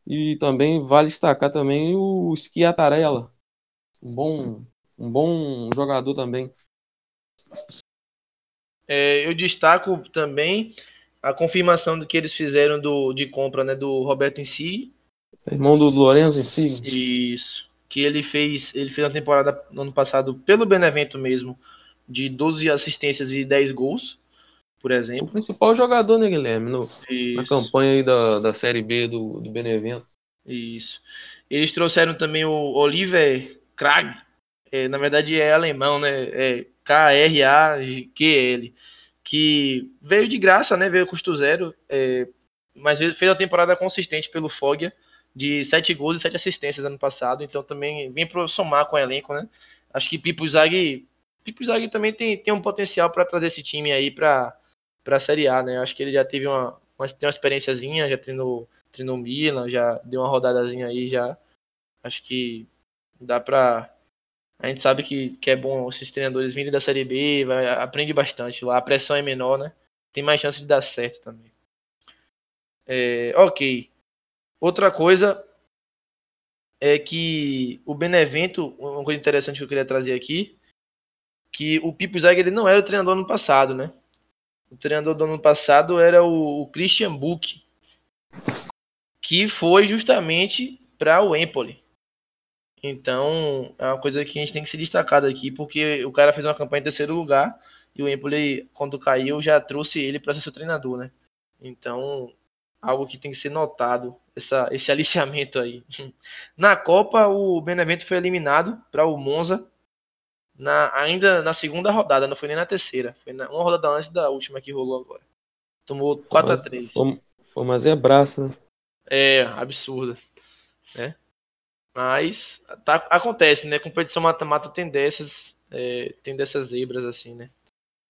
E também vale destacar também o Schiatarella. Um bom, um bom jogador também.
É, eu destaco também a confirmação do que eles fizeram do, de compra né, do Roberto si.
Irmão do Lorenzo si.
Isso. Que ele fez, ele fez uma temporada no ano passado pelo Benevento mesmo, de 12 assistências e 10 gols, por
O
exemplo.
principal jogador, né, Guilherme? No, na campanha aí da, da Série B do, do Benevento.
Isso. Eles trouxeram também o Oliver Krag. É, na verdade é alemão, né? É K-R-A-G-L. Que veio de graça, né? Veio custo zero. é, mas fez uma temporada consistente pelo Foggia. De 7 gols e 7 assistências ano passado. Então também vem para somar com o elenco, né? Acho que Pipo Zag. Pipo Zag também tem, tem um potencial para trazer esse time aí para a Série A, né? Acho que ele já teve uma, uma, tem uma experiênciazinha, já treinou treinou Milan, já deu uma rodadazinha aí, já. Acho que dá pra. A gente sabe que, que é bom esses treinadores virem da Série B, vai, aprende bastante lá, a pressão é menor, né? Tem mais chance de dar certo também. É, ok. Outra coisa é que o Benevento, uma coisa interessante que eu queria trazer aqui, que o Pipo Zag ele não era o treinador no passado, né? O treinador do ano passado era o, Christian Buch, que foi justamente para o Empoli. Então, é uma coisa que a gente tem que se destacar aqui, porque o cara fez uma campanha em terceiro lugar e o Empoli, quando caiu, já trouxe ele para ser seu treinador, né? Então, algo que tem que ser notado, essa, esse [LAUGHS] aliciamento aí. Na Copa, o Benevento foi eliminado para o Monza, na, ainda na segunda rodada, não foi nem na terceira, foi na, uma rodada antes da última que rolou agora. Tomou 4 a 3
Foi, uma zebraça, né?
É, absurda. Né? Mas tá, acontece, né? Competição mata-mata tem dessas, é, tem dessas zebras assim, né?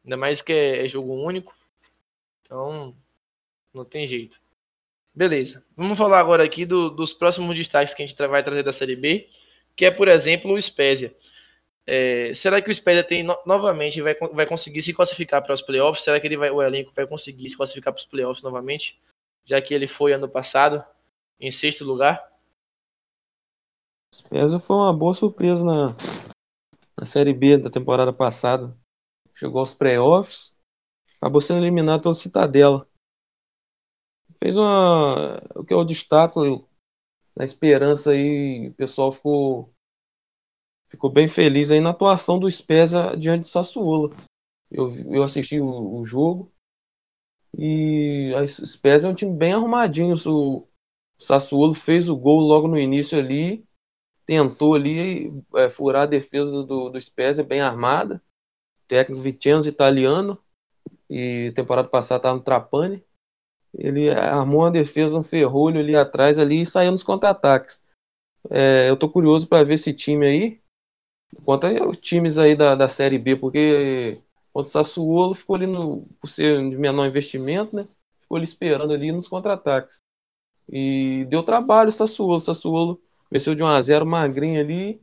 Ainda mais que é, é jogo único. Então, não tem jeito. Beleza. Vamos falar agora aqui do, dos próximos destaques que a gente vai trazer da Série B, que é, por exemplo, o Spezia. É, será que o Spezia tem no- novamente vai, vai conseguir se classificar para os playoffs? Será que ele vai, o elenco vai conseguir se classificar para os playoffs novamente? Já que ele foi ano passado em sexto lugar?
Spezia foi uma boa surpresa na, na Série B da temporada passada. Chegou aos playoffs, acabou sendo eliminado pelo Citadela. Fez uma. O que eu destaco na esperança aí, o pessoal ficou ficou bem feliz aí na atuação do Spezia diante do Sassuolo. Eu, eu assisti o, o jogo e a Spezia é um time bem arrumadinho. O Sassuolo fez o gol logo no início ali, tentou ali é, furar a defesa do, do Spezia bem armada. técnico Vicenzo italiano e temporada passada estava no Trapani. Ele armou uma defesa, um ferrolho ali atrás ali e saiu nos contra-ataques. É, eu tô curioso para ver esse time aí, Quanto aos times aí da, da Série B, porque quanto o Sassuolo ficou ali no, por ser de menor investimento, né? Ficou ali esperando ali nos contra-ataques. E deu trabalho o Sassuolo. Sassuolo venceu de 1 a 0 magrinho ali.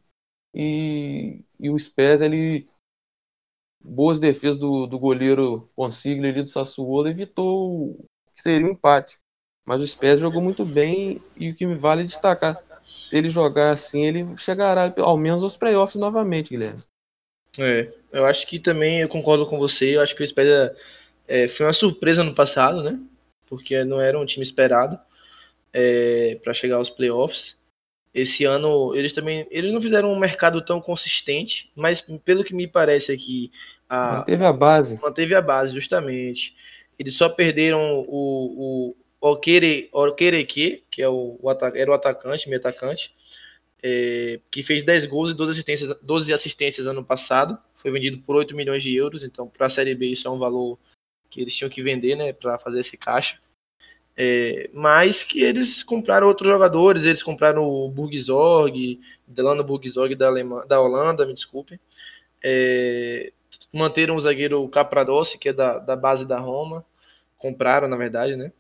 E, e o Spezia, ele boas defesas do, do goleiro Consiglio ali do Sassuolo evitou que seria um empate. Mas o Spezia jogou muito bem e o que me vale destacar se ele jogar assim, ele chegará ao menos aos playoffs novamente, Guilherme.
É, eu acho que também eu concordo com você. Eu acho que o Spezia é, foi uma surpresa no passado, né? Porque não era um time esperado é, para chegar aos playoffs. Esse ano eles também eles não fizeram um mercado tão consistente, mas pelo que me parece aqui,
a, manteve a base.
Manteve a base, justamente. Eles só perderam o, o, Okere, Okereke, que é o, o, era o atacante, meio atacante, é, que fez 10 gols e 12 assistências, 12 assistências ano passado. Foi vendido por 8 milhões de euros, então para a Série B isso é um valor que eles tinham que vender né, para fazer esse caixa. É, mas que eles compraram outros jogadores, eles compraram o Burgzorg, Delano Burgzorg da, da Holanda, me desculpem. É, manteram o zagueiro Capradossi, que é da, da base da Roma. Compraram, na verdade, né?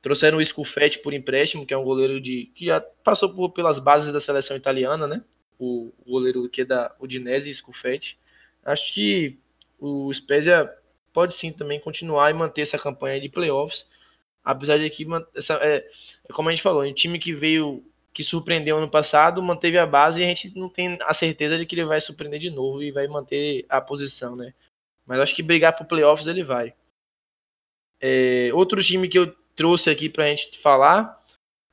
Trouxeram o Scufetti por empréstimo, que é um goleiro de que já passou por, pelas bases da seleção italiana, né? O, o goleiro que é da Udinese, Scufetti. Acho que o Spezia pode sim também continuar e manter essa campanha de playoffs, apesar de que essa, é, é como a gente falou, um time que veio que surpreendeu ano passado, manteve a base e a gente não tem a certeza de que ele vai surpreender de novo e vai manter a posição, né? Mas acho que brigar por playoffs ele vai. É, outro time que eu trouxe aqui para a gente falar.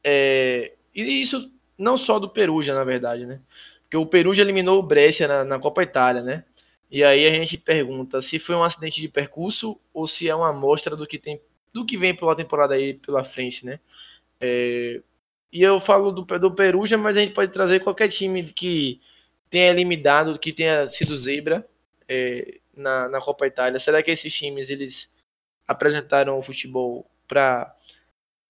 É, e isso não só do Perugia, na verdade, né? Porque o Perugia eliminou o Brescia na, na, Copa Itália, né? E aí a gente pergunta se foi um acidente de percurso ou se é uma amostra do que tem, do que vem pela temporada aí pela frente, né? É, e eu falo do, do Perugia, mas a gente pode trazer qualquer time que tenha eliminado, que tenha sido zebra é, na, na Copa Itália. Será que esses times eles apresentaram o futebol para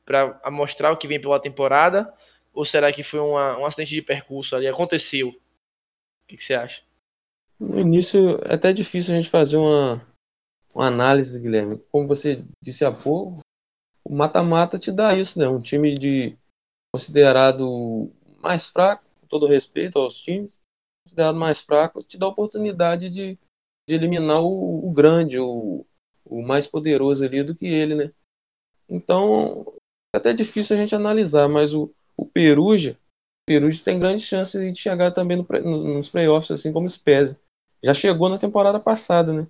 para mostrar o que vem pela temporada? Ou será que foi uma, um acidente de percurso ali? Aconteceu? O que, que, você acha?
No início é até difícil a gente fazer uma, uma análise, Guilherme. Como você disse há pouco, o mata-mata te dá isso, né? Um time de considerado mais fraco, com todo respeito aos times, considerado mais fraco, te dá a oportunidade de, de eliminar o, o grande, o, o mais poderoso ali do que ele, né? Então, é até difícil a gente analisar, mas o, o Perugia, o tem grandes chances de chegar também no, nos playoffs, assim como o Spezia. Já chegou na temporada passada, né?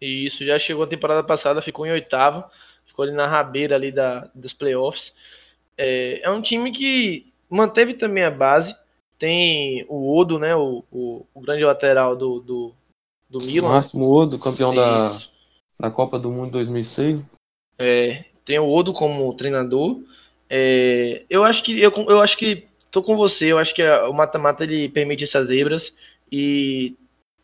Isso, já chegou a temporada passada, ficou em oitavo, ficou ali na rabeira ali da, dos playoffs. É, é um time que manteve também a base, tem o Odo, né, o, o, o grande lateral do, do, do Milan.
Máximo Odo, campeão da, da Copa do Mundo 2006.
É, tem o Odo como treinador. É, eu acho que eu, eu acho que tô com você. Eu acho que o mata-mata ele permite essas zebras e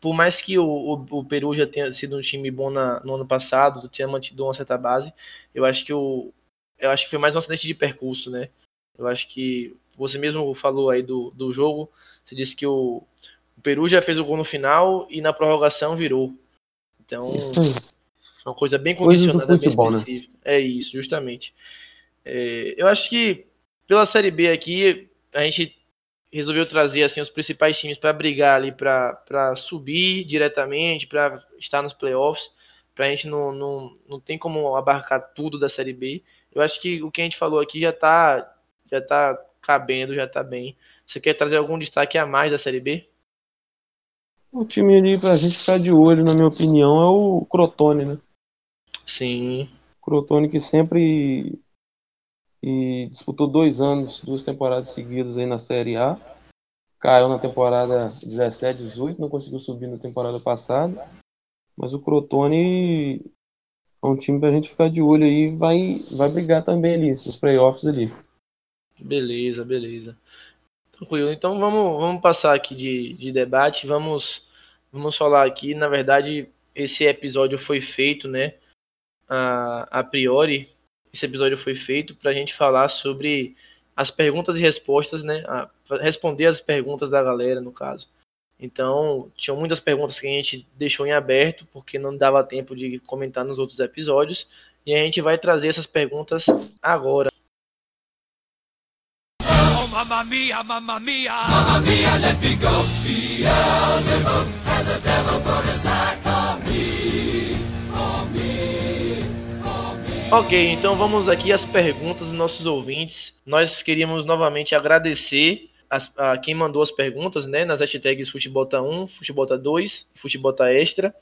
por mais que o, o, o, Peru já tenha sido um time bom na, no ano passado, tinha mantido uma certa base, eu acho que o eu acho que foi mais um acidente de percurso, né? Eu acho que você mesmo falou aí do, do jogo, você disse que o, o Peru já fez o gol no final e na prorrogação virou. Então, uma coisa bem condicionada, futebol, bem né? específica. Né? É isso, justamente. É, eu acho que pela Série B aqui, a gente resolveu trazer assim os principais times para brigar ali para subir diretamente, para estar nos playoffs. Para a gente não, não, não tem como abarcar tudo da Série B. Eu acho que o que a gente falou aqui já está já tá cabendo, já está bem. Você quer trazer algum destaque a mais da Série B?
O time ali pra gente ficar de olho, na minha opinião, é o Crotone, né?
Sim.
Crotone que sempre e disputou dois anos, duas temporadas seguidas aí na Série A. Caiu na temporada 17, 18, não conseguiu subir na temporada passada. Mas o Crotone é um time pra gente ficar de olho aí, vai vai brigar também ali, nos playoffs ali.
Beleza, beleza. Tranquilo. Então vamos, vamos passar aqui de, de debate. Vamos, vamos falar aqui. Na verdade, esse episódio foi feito, né? A, a priori, esse episódio foi feito para a gente falar sobre as perguntas e respostas, né? A, responder as perguntas da galera, no caso. Então, tinham muitas perguntas que a gente deixou em aberto, porque não dava tempo de comentar nos outros episódios. E a gente vai trazer essas perguntas agora. Oh, mamma mia, mamma mia! Mamma mia, let me go! Beelzebub has a devil put aside for me, Ok, então vamos aqui às perguntas dos nossos ouvintes. Nós queríamos novamente agradecer as, a quem mandou as perguntas, né, nas hashtags Futebolta 1, Futebolta 2, Futebolta Extra.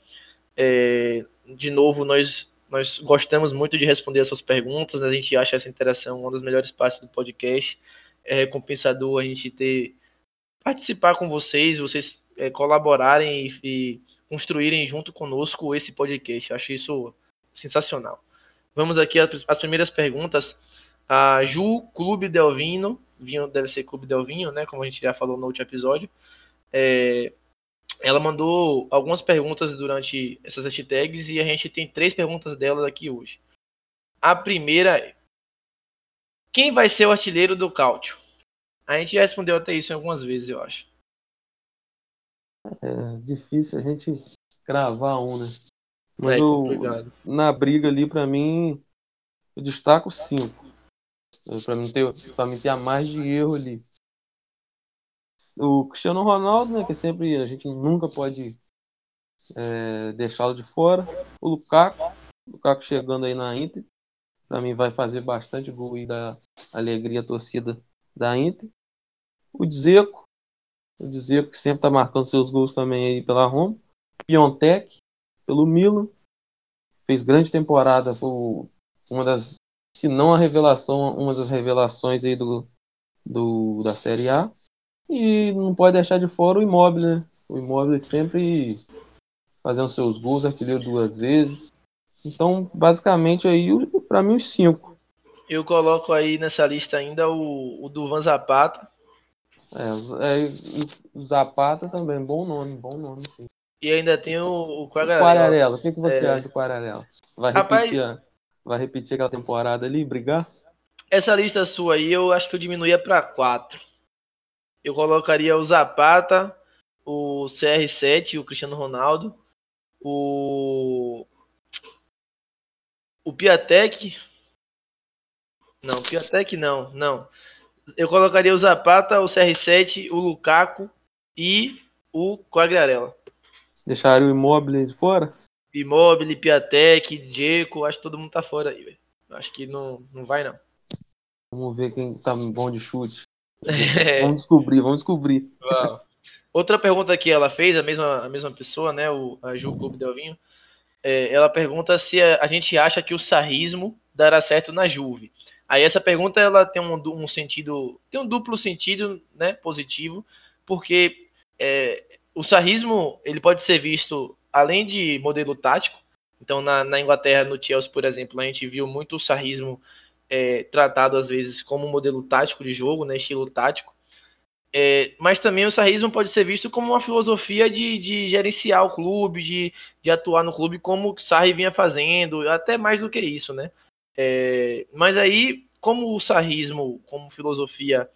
É, de novo, nós, nós gostamos muito de responder essas perguntas, né, a gente acha essa interação uma das melhores partes do podcast. É recompensador a gente ter participar com vocês, vocês é, colaborarem e, e construírem junto conosco esse podcast. Eu acho isso sensacional. Vamos aqui às, primeiras perguntas. A Ju Clube Delvino Vinho deve ser Clube Del Vinho, né? Como a gente já falou no último episódio. É, ela mandou algumas perguntas durante essas hashtags e a gente tem três perguntas delas aqui hoje. A primeira é: Quem vai ser o artilheiro do Cáutio? A gente já respondeu até isso algumas vezes, eu acho.
É difícil a gente cravar um, né? Mas é, eu, na briga ali, para mim, eu destaco cinco para mim ter para mim ter a mais de erro ali. O Cristiano Ronaldo, né, que sempre a gente nunca pode é, deixá-lo de fora. O Lukaku, o Lukaku chegando aí na Inter, para mim vai fazer bastante gol e dar alegria à torcida da Inter. O Dzeko, o Dzeko que sempre está marcando seus gols também aí pela Roma. Piontek, pelo Milan, fez grande temporada, foi uma das se não a revelação, uma das revelações aí do, do da Série A. E não pode deixar de fora o Imóvel, né? O Imóvel sempre fazendo seus gols, artilheiro duas vezes. Então, basicamente aí, para mim, os cinco.
Eu coloco aí nessa lista ainda o, o Duvan Zapata.
É, é, o Zapata também, bom nome, bom nome, sim.
E ainda tem o,
o Quararela. O que, que você é... acha do Quararela? Vai Rapaz, repetir vai repetir aquela temporada ali, brigar?
Essa lista sua aí, eu acho que eu diminuía para quatro. Eu colocaria o Zapata, o CR7, o Cristiano Ronaldo, o o Piatek. Não, Piatek não, não. Eu colocaria o Zapata, o CR7, o Lukaku e o Quagliarella.
Deixaria o Immobile de fora?
Immobile, Piatek, Diego, acho que todo mundo tá fora aí, velho. Acho que não, não vai, não.
Vamos ver quem tá bom de chute. É. [LAUGHS] Vamos descobrir, vamos descobrir.
Uau. Outra pergunta que ela fez, a mesma, a mesma pessoa, né, o, a Ju Clube Delvinho, é, ela pergunta se a, a, gente acha que o sarrismo dará certo na Juve. Aí essa pergunta ela tem um, um sentido, tem um duplo sentido, né, positivo, porque é, o sarrismo ele pode ser visto além de modelo tático, então na, na, Inglaterra, no Chelsea, por exemplo, a gente viu muito o sarrismo é, tratado às vezes como modelo tático de jogo, né, estilo tático. É, mas também o sarrismo pode ser visto como uma filosofia de, de gerenciar o clube, de, de atuar no clube como o Sarri vinha fazendo, até mais do que isso, né? É, mas aí, como o sarrismo, como filosofia,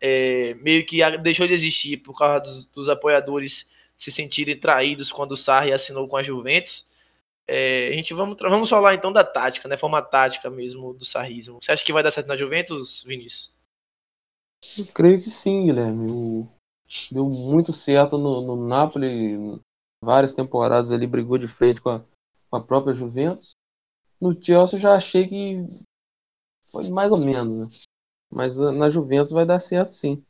é, meio que deixou de existir por causa dos, dos apoiadores se sentirem traídos quando o Sarri assinou com a Juventus. É, a gente vamos, vamos falar então da tática, né? Forma tática mesmo do sarrismo. Você acha que vai dar certo na Juventus, Vinícius?
Eu creio que sim, Guilherme. Deu muito certo no, no Napoli, várias temporadas ali brigou de frente com a, com a própria Juventus. No Chelsea eu já achei que foi mais ou menos, né? Mas na Juventus vai dar certo sim.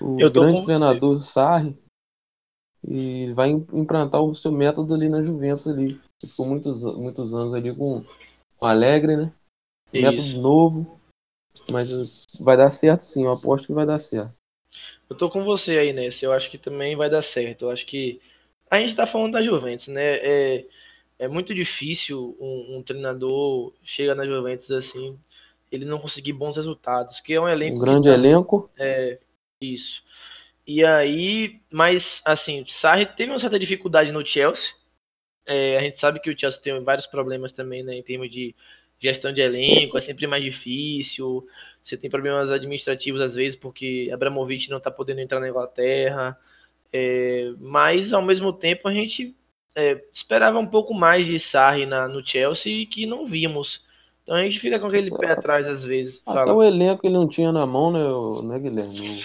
O grande com... treinador Sarri E vai implantar o seu método ali na Juventus ali. Ficou muitos, muitos anos ali com o Alegre, né? Isso. Método novo. Mas vai dar certo sim, eu aposto que vai dar certo.
Eu tô com você aí nesse, eu acho que também vai dar certo. Eu acho que. A gente tá falando da Juventus, né? É, é muito difícil um, um treinador chegar na Juventus assim, ele não conseguir bons resultados, que é um elenco.
Um grande
tá,
elenco.
É, isso. E aí, mas assim, o Sarri teve uma certa dificuldade no Chelsea. É, a gente sabe que o Chelsea tem vários problemas também, né, em termos de gestão de elenco, é sempre mais difícil. Você tem problemas administrativos às vezes porque Abramovich não está podendo entrar na Inglaterra. É, mas ao mesmo tempo a gente é, esperava um pouco mais de Sarri na, no Chelsea e que não vimos. Então a gente fica com aquele pé atrás às vezes.
Até fala. o elenco ele não tinha na mão, né, né Guilherme?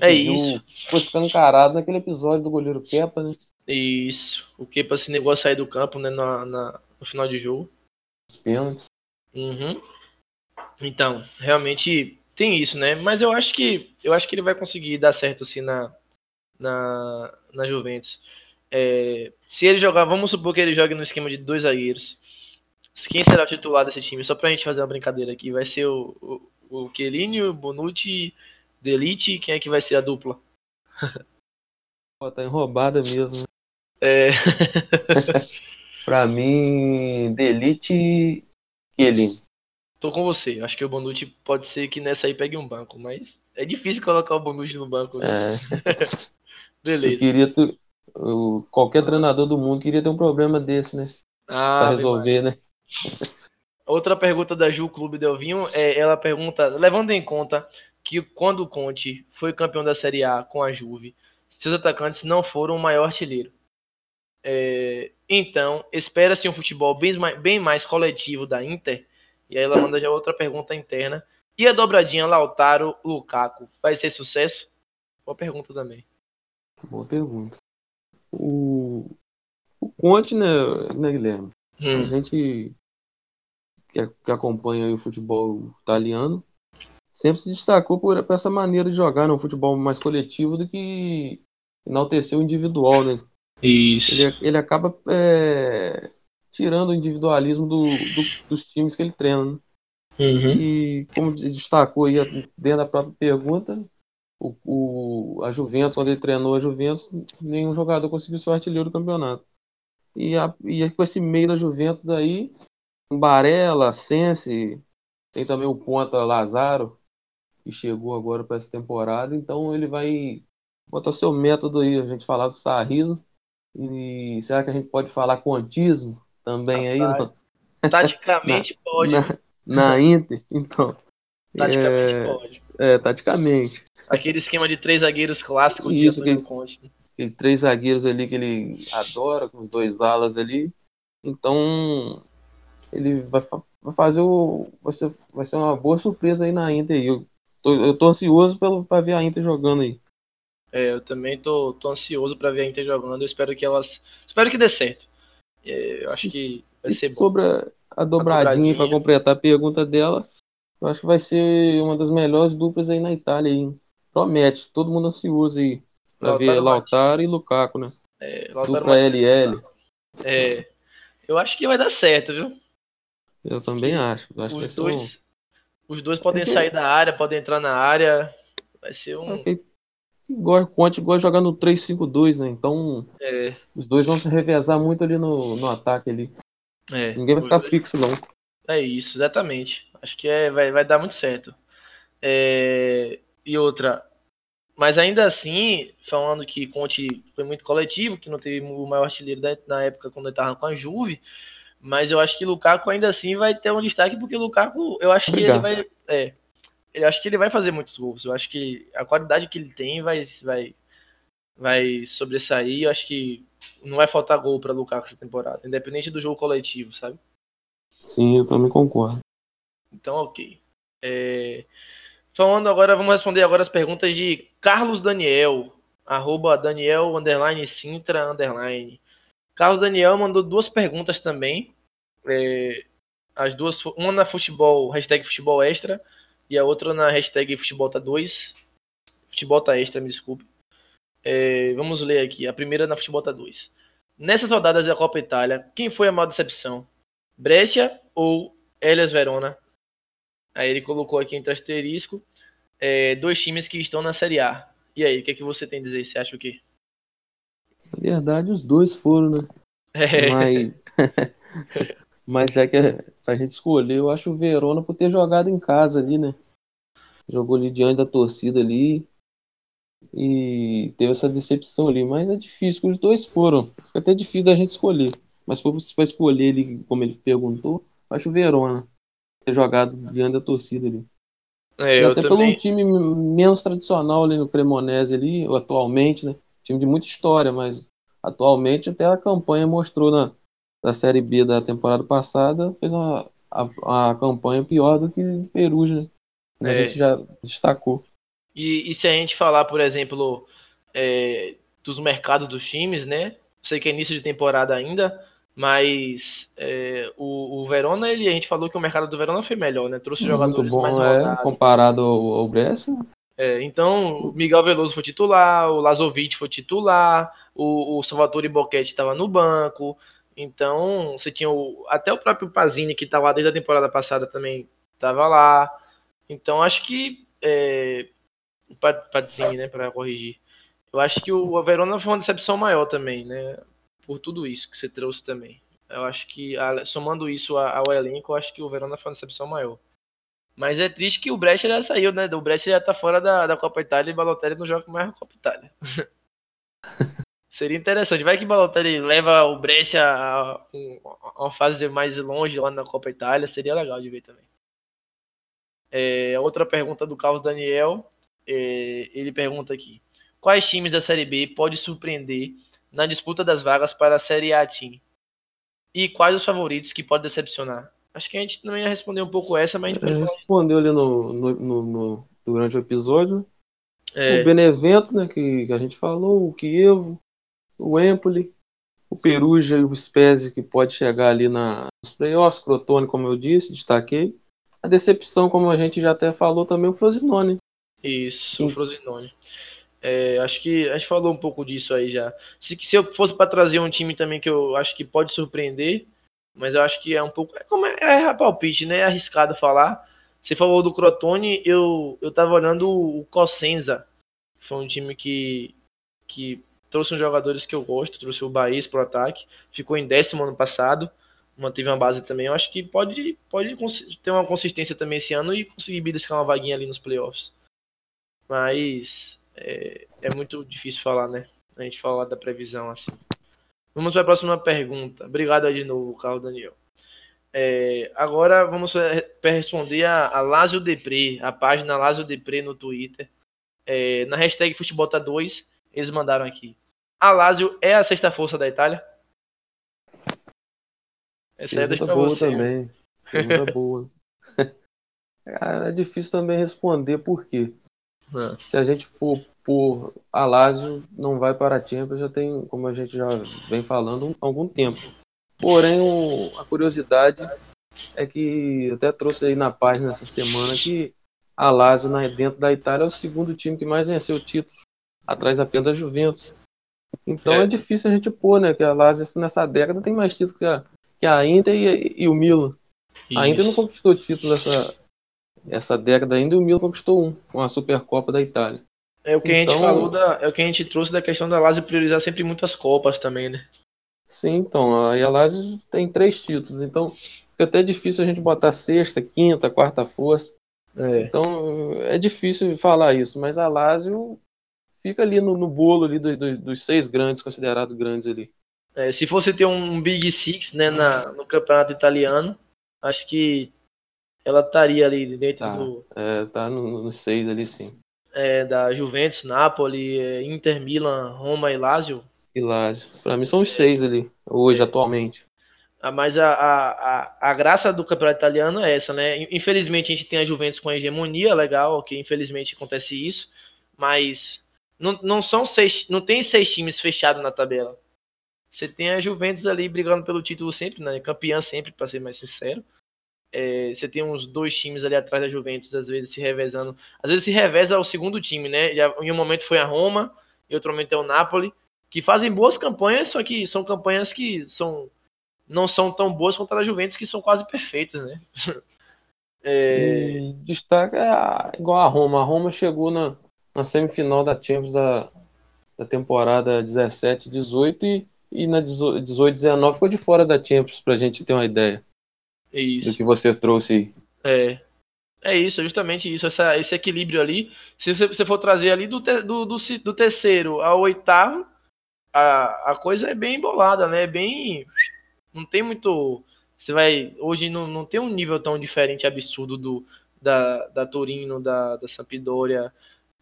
É isso.
Foi escancarado naquele episódio do goleiro Kepa, né?
Isso. O Kepa se negou a sair do campo né, na, na no final de jogo.
Os pênaltis.
Uhum. Então, realmente tem isso, né? Mas eu acho que eu acho que ele vai conseguir dar certo assim na, na, na Juventus. É, se ele jogar, vamos supor que ele jogue no esquema de dois zagueiros. Quem será o titular desse time? Só pra gente fazer uma brincadeira aqui. Vai ser o, o, o Chiellini, o Bonucci, Delite. Quem é que vai ser a dupla?
Pô, tá enrobada mesmo.
É. [LAUGHS]
pra mim, Delite e Chiellini.
Tô com você. Acho que o Bonucci pode ser que nessa aí pegue um banco, mas é difícil colocar o Bonucci no banco. Né?
É. [LAUGHS] Beleza. Eu queria ter, eu, qualquer treinador do mundo queria ter um problema desse, né? Ah, pra resolver, né?
Outra pergunta da Ju Clube Delvinho é, ela pergunta, levando em conta que quando o Conte foi campeão da Série A com a Juve, seus atacantes não foram o maior artilheiro. É, então, espera-se um futebol bem mais, bem mais coletivo da Inter e aí ela manda já outra pergunta interna. E a dobradinha Lautaro Lukaku vai ser sucesso? Boa pergunta também.
Boa pergunta. O, o Conte, né, né Guilherme? Hum. A gente que, que acompanha o futebol italiano sempre se destacou por, por, essa maneira de jogar, né? um futebol mais coletivo do que enaltecer o individual, né?
Isso.
Ele, ele acaba é, tirando o individualismo do, do, dos times que ele treina. Né?
Uhum.
E como destacou aí dentro da própria pergunta, o, o, a Juventus, quando ele treinou a Juventus, nenhum jogador conseguiu ser artilheiro do campeonato. E, a, e com esse meio da Juventus aí, Barella, Sense, tem também o ponta Lazaro, que chegou agora para essa temporada, então ele vai botar seu método aí, a gente falar do Sarriso. E será que a gente pode falar quantismo? também aí. Não? [LAUGHS]
Taticamente na, pode.
Na, na, Inter, então.
Taticamente é, pode.
É, taticamente.
Aquele esquema de três zagueiros clássicos
Isso, que, Conte. Aquele três zagueiros ali que ele adora, com os dois alas ali. Então, ele vai, vai fazer o. Vai ser, vai ser uma boa surpresa aí na Inter. Eu tô, eu tô ansioso para ver a Inter jogando aí.
É, eu também tô, tô ansioso para ver a Inter jogando. Eu espero que elas. Espero que dê certo. É, eu acho que vai ser bom.
Sobre a, dobradinha, para completar a pergunta dela, eu acho que vai ser uma das melhores duplas aí na Itália. Hein? Promete, todo mundo ansioso aí para ver Lautaro e Lukaku, né?
É,
Dupla LL.
É, eu acho que vai dar certo, viu?
Eu também acho. Acho
os, dois, um... os dois podem sair da área, podem entrar na área. Vai ser um. É
o Conte gosta de jogar no 3-5-2, né? Então
é.
os dois vão se revezar muito ali no, no ataque ali.
É,
Ninguém vai ficar dois... fixo, não.
É isso, exatamente. Acho que é, vai, vai dar muito certo. É... E outra, mas ainda assim, falando que Conte foi muito coletivo, que não teve o maior artilheiro da, na época quando ele estava com a Juve, mas eu acho que Lukaku ainda assim vai ter um destaque, porque Lukaku, eu acho Obrigado. que ele vai. É, eu acho que ele vai fazer muitos gols. Eu acho que a qualidade que ele tem vai, vai, vai sobressair. Eu acho que não vai faltar gol para Lukaku essa temporada, independente do jogo coletivo, sabe?
Sim, eu também concordo.
Então, ok. É... Falando agora, vamos responder agora as perguntas de Carlos Daniel, arroba Daniel, underline, Sintra, underline. Carlos Daniel mandou duas perguntas também. É... As duas, uma na futebol, hashtag futebol extra, e a outra na hashtag futebolta2. Futebolta extra, me desculpe. É, vamos ler aqui. A primeira na Futebol 2. Nessas rodadas da Copa Itália, quem foi a maior decepção? Brescia ou Elias Verona? Aí ele colocou aqui entre asterisco é, dois times que estão na Série A. E aí, o que, é que você tem a dizer? Você acha o quê?
Na verdade, os dois foram, né? É. Mas, [LAUGHS] mas já que a gente escolher, eu acho o Verona por ter jogado em casa ali, né? Jogou ali diante da torcida ali e teve essa decepção ali. Mas é difícil, os dois foram. Fica até difícil da gente escolher. Mas se for para escolher ele, como ele perguntou, acho o Verona ter jogado diante da torcida ali. É, até também... pelo um time menos tradicional ali no Cremonese ali, atualmente, né? Time de muita história, mas atualmente até a campanha mostrou na, na Série B da temporada passada, fez uma, a, a campanha pior do que Perugia, né? É. A gente já destacou.
E, e, se a gente falar, por exemplo, é, dos mercados dos times, né? Sei que é início de temporada ainda, mas é, o, o, Verona, ele, a gente falou que o mercado do Verona foi melhor, né? Trouxe Muito jogadores bom, mais
é, comparado ao, ao Brescia.
É, então, o Miguel Veloso foi titular, o Lazovic foi titular, o, o Salvatore Boquete estava no banco. Então, você tinha o, até o próprio Pazini, que estava lá desde a temporada passada, também estava lá. Então, acho que. É, Pazini, né, para corrigir. Eu acho que o Verona foi uma decepção maior também, né? Por tudo isso que você trouxe também. Eu acho que, somando isso ao elenco, eu acho que o Verona foi uma decepção maior. Mas é triste que o Brecht já saiu, né? O Brecht já tá fora da, da Copa Itália e Balotelli não joga mais na Copa Itália. [LAUGHS] Seria interessante. Vai que Balotelli leva o Brecht a, a, uma fase mais longe lá na Copa Itália. Seria legal de ver também. É, outra pergunta do Carlos Daniel. É, ele pergunta aqui: Quais times da Série B pode surpreender na disputa das vagas para a Série A Team? E quais os favoritos que podem decepcionar? Acho que a gente também ia responder um pouco essa, mas a gente
pode respondeu ali no, no, no, no, durante o episódio. É. O Benevento, né, que, que, a gente falou, o Kievo, o Empoli, o Perugia e o Spezia, que pode chegar ali na, nos playoffs, Crotone, como eu disse, destaquei. A decepção, como a gente já até falou, também o Frosinone.
Isso, Sim. o Frosinone. É, acho que a gente falou um pouco disso aí já. Se, se eu fosse para trazer um time também que eu acho que pode surpreender, mas eu acho que é um pouco. É como é, é palpite, né? É arriscado falar. Você falou do Crotone, eu, eu tava olhando o Cosenza. Foi um time que, que trouxe uns jogadores que eu gosto, trouxe o Bahia pro ataque. Ficou em décimo ano passado. Manteve uma base também. Eu acho que pode, pode ter uma consistência também esse ano e conseguir beliscar uma vaguinha ali nos playoffs. Mas é, é muito difícil falar, né? A gente falar da previsão assim. Vamos para a próxima pergunta. Obrigado de novo, Carlos Daniel. É, agora vamos responder a, a Lázio Depre, a página Lázio Depre no Twitter. É, na hashtag Futebolta2, eles mandaram aqui. A Lázio é a sexta força da Itália?
Essa é para você. também. Pergunta boa. [LAUGHS] É difícil também responder por quê. É. Se a gente for por a Lazio não vai para a Champions já tem, como a gente já vem falando, um, algum tempo. Porém, o, a curiosidade é que até trouxe aí na página essa semana que a Lazio na, dentro da Itália é o segundo time que mais venceu o título, atrás apenas da Juventus. Então é. é. difícil a gente pôr, né? Que a Lazio nessa década tem mais título que a, que a Inter e, e o Milan. Isso. A Inter não conquistou título essa, essa década ainda e o Milan conquistou um, com a Supercopa da Itália.
É o que então, a gente então- falou da, é o que a gente trouxe da questão da Lazio priorizar sempre muitas copas também, né?
Sim, então, a Lazio tem três títulos, então fica até difícil a gente botar sexta, quinta, quarta força. É. Então é difícil falar isso, mas a Lazio fica ali no, no bolo ali do, do, dos seis grandes, considerados grandes ali.
É, se fosse ter um Big Six né, na, no campeonato italiano, acho que ela estaria ali dentro
tá,
do.
É, tá nos no seis ali sim.
É, da Juventus, Napoli, é, Inter, Milan, Roma e Lazio.
E Lazio. Pra mim são os seis ali, hoje, atualmente.
Ah, mas a, a, a, graça do campeonato italiano é essa, né? Infelizmente a gente tem a Juventus com a hegemonia, legal, que infelizmente acontece isso, mas não, não são seis, não tem seis times fechados na tabela. Você tem a Juventus ali brigando pelo título sempre, né? Campeã sempre, para ser mais sincero. É, você tem uns dois times ali atrás da Juventus, às vezes se revezando. Às vezes se reveza o segundo time, né? Já, em um momento foi a Roma, e outro momento é o Napoli, que fazem boas campanhas, só que são campanhas que são não são tão boas quanto a da Juventus, que são quase perfeitas, né? [LAUGHS]
é... Destaca igual a Roma. A Roma chegou na, na semifinal da Champions da, da temporada 17-18 e, e na 18-19 ficou de fora da Champions, pra gente ter uma ideia.
Isso.
Do que você trouxe.
É. É isso, é justamente isso, essa, esse equilíbrio ali. Se você, você for trazer ali do, te, do, do, do, terceiro ao oitavo, a, a coisa é bem embolada, né? Bem. Não tem muito. Você vai. Hoje não, não tem um nível tão diferente, absurdo do da, da Torino, da, da Sampdoria,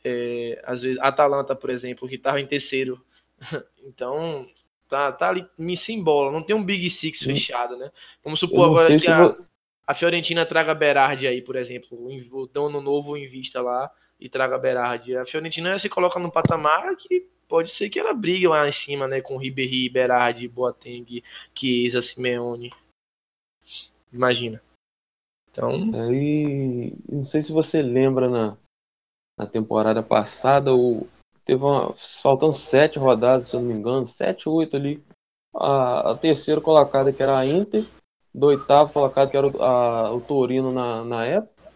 é, às vezes Atalanta, por exemplo, que estava em terceiro. [LAUGHS] Então, tá, tá ali, me se embola. Não tem um Big Six fechado, né? Vamos supor agora que a, a Fiorentina traga Berardi aí, por exemplo, o dono novo invista lá e traga Berardi. A Fiorentina se coloca num patamar que pode ser que ela brigue lá em cima, né, com Ribéry, Berardi, Boateng, Chiesa, Simeone. Imagina. Então,
aí, não sei se você lembra na, na temporada passada, o teve uma, faltando sete rodadas, se eu não me engano, sete, oito ali. A, a terceira colocada que era a Inter do oitavo colocado, que era o, a, o Torino na, na época,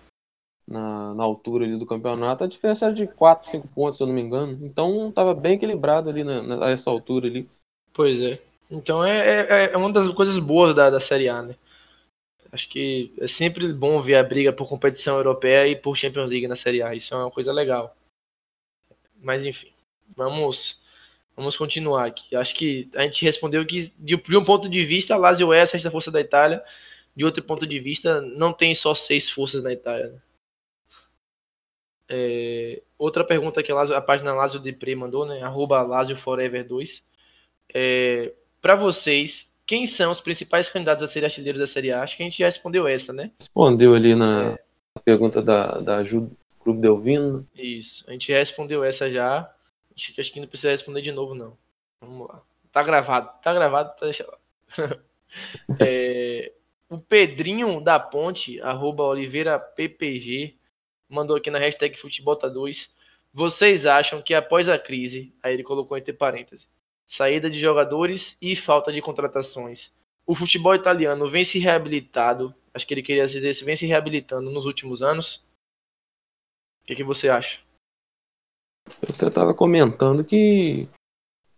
na, na altura ali do campeonato, a diferença era de 4, 5 pontos, se eu não me engano. Então estava bem equilibrado ali na, nessa altura ali.
Pois é. Então é, é, é, uma das coisas boas da, da Série A, né? Acho que é sempre bom ver a briga por competição europeia e por Champions League na Série A. Isso é uma coisa legal. Mas enfim, vamos Vamos continuar aqui. Acho que a gente respondeu que, de, um ponto de vista, a Lazio é a sexta força da Itália. De outro ponto de vista, não tem só seis forças na Itália. Né? É, outra pergunta que a, Lazio, a página Lazio Depre mandou, né? Arroba Lazio Forever 2. É, Para vocês, quem são os principais candidatos a serem artilheiros da Série A? Acho que a gente já respondeu essa, né?
Respondeu ali na é. pergunta da, da ajuda Clube Delvino.
Isso, a gente respondeu essa já. Acho, acho que não precisa responder de novo, não. Vamos lá. Tá gravado. Tá gravado, tá deixa lá. [LAUGHS] é, o Pedrinho da Ponte, arroba Oliveira PPG, mandou aqui na hashtag Futebolta2. Vocês acham que após a crise, aí ele colocou entre parênteses, saída de jogadores e falta de contratações, o futebol italiano vem se reabilitado, acho que ele queria dizer vem se reabilitando nos últimos anos? O que, que você acha?
Eu até estava comentando que,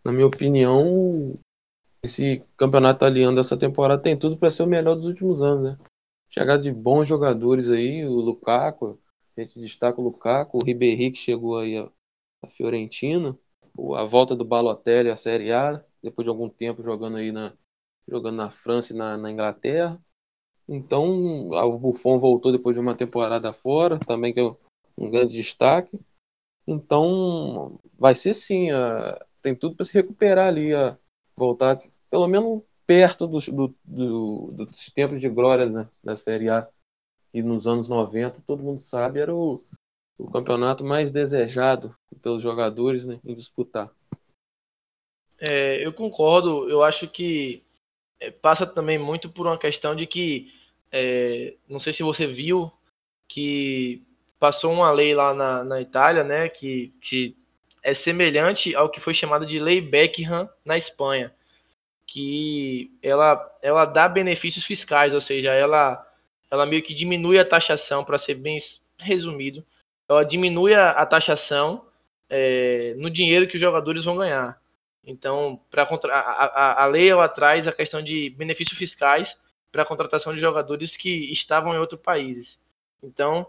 na minha opinião, esse campeonato italiano dessa temporada tem tudo para ser o melhor dos últimos anos, né? Chegada de bons jogadores aí, o Lukaku, a gente destaca o Lukaku, o Ribéry que chegou aí a, Fiorentina, a volta do Balotelli à Série A, depois de algum tempo jogando aí na jogando na França e na, na Inglaterra. Então, o Buffon voltou depois de uma temporada fora, também que é um grande destaque. Então, vai ser sim, uh, tem tudo para se recuperar ali, uh, voltar pelo menos perto dos, do, do, dos tempos de glória né, da Série A, que nos anos 90, todo mundo sabe, era o, o campeonato mais desejado pelos jogadores né, em disputar.
É, eu concordo, eu acho que é, passa também muito por uma questão de que, é, não sei se você viu, que passou uma lei lá na, na Itália, né, que, que é semelhante ao que foi chamado de Lei Beckham na Espanha, que ela, ela dá benefícios fiscais, ou seja, ela, ela meio que diminui a taxação, para ser bem resumido, ela diminui a, a taxação é, no dinheiro que os jogadores vão ganhar. Então, para a, a, a lei ela traz a questão de benefícios fiscais para a contratação de jogadores que estavam em outros países. Então,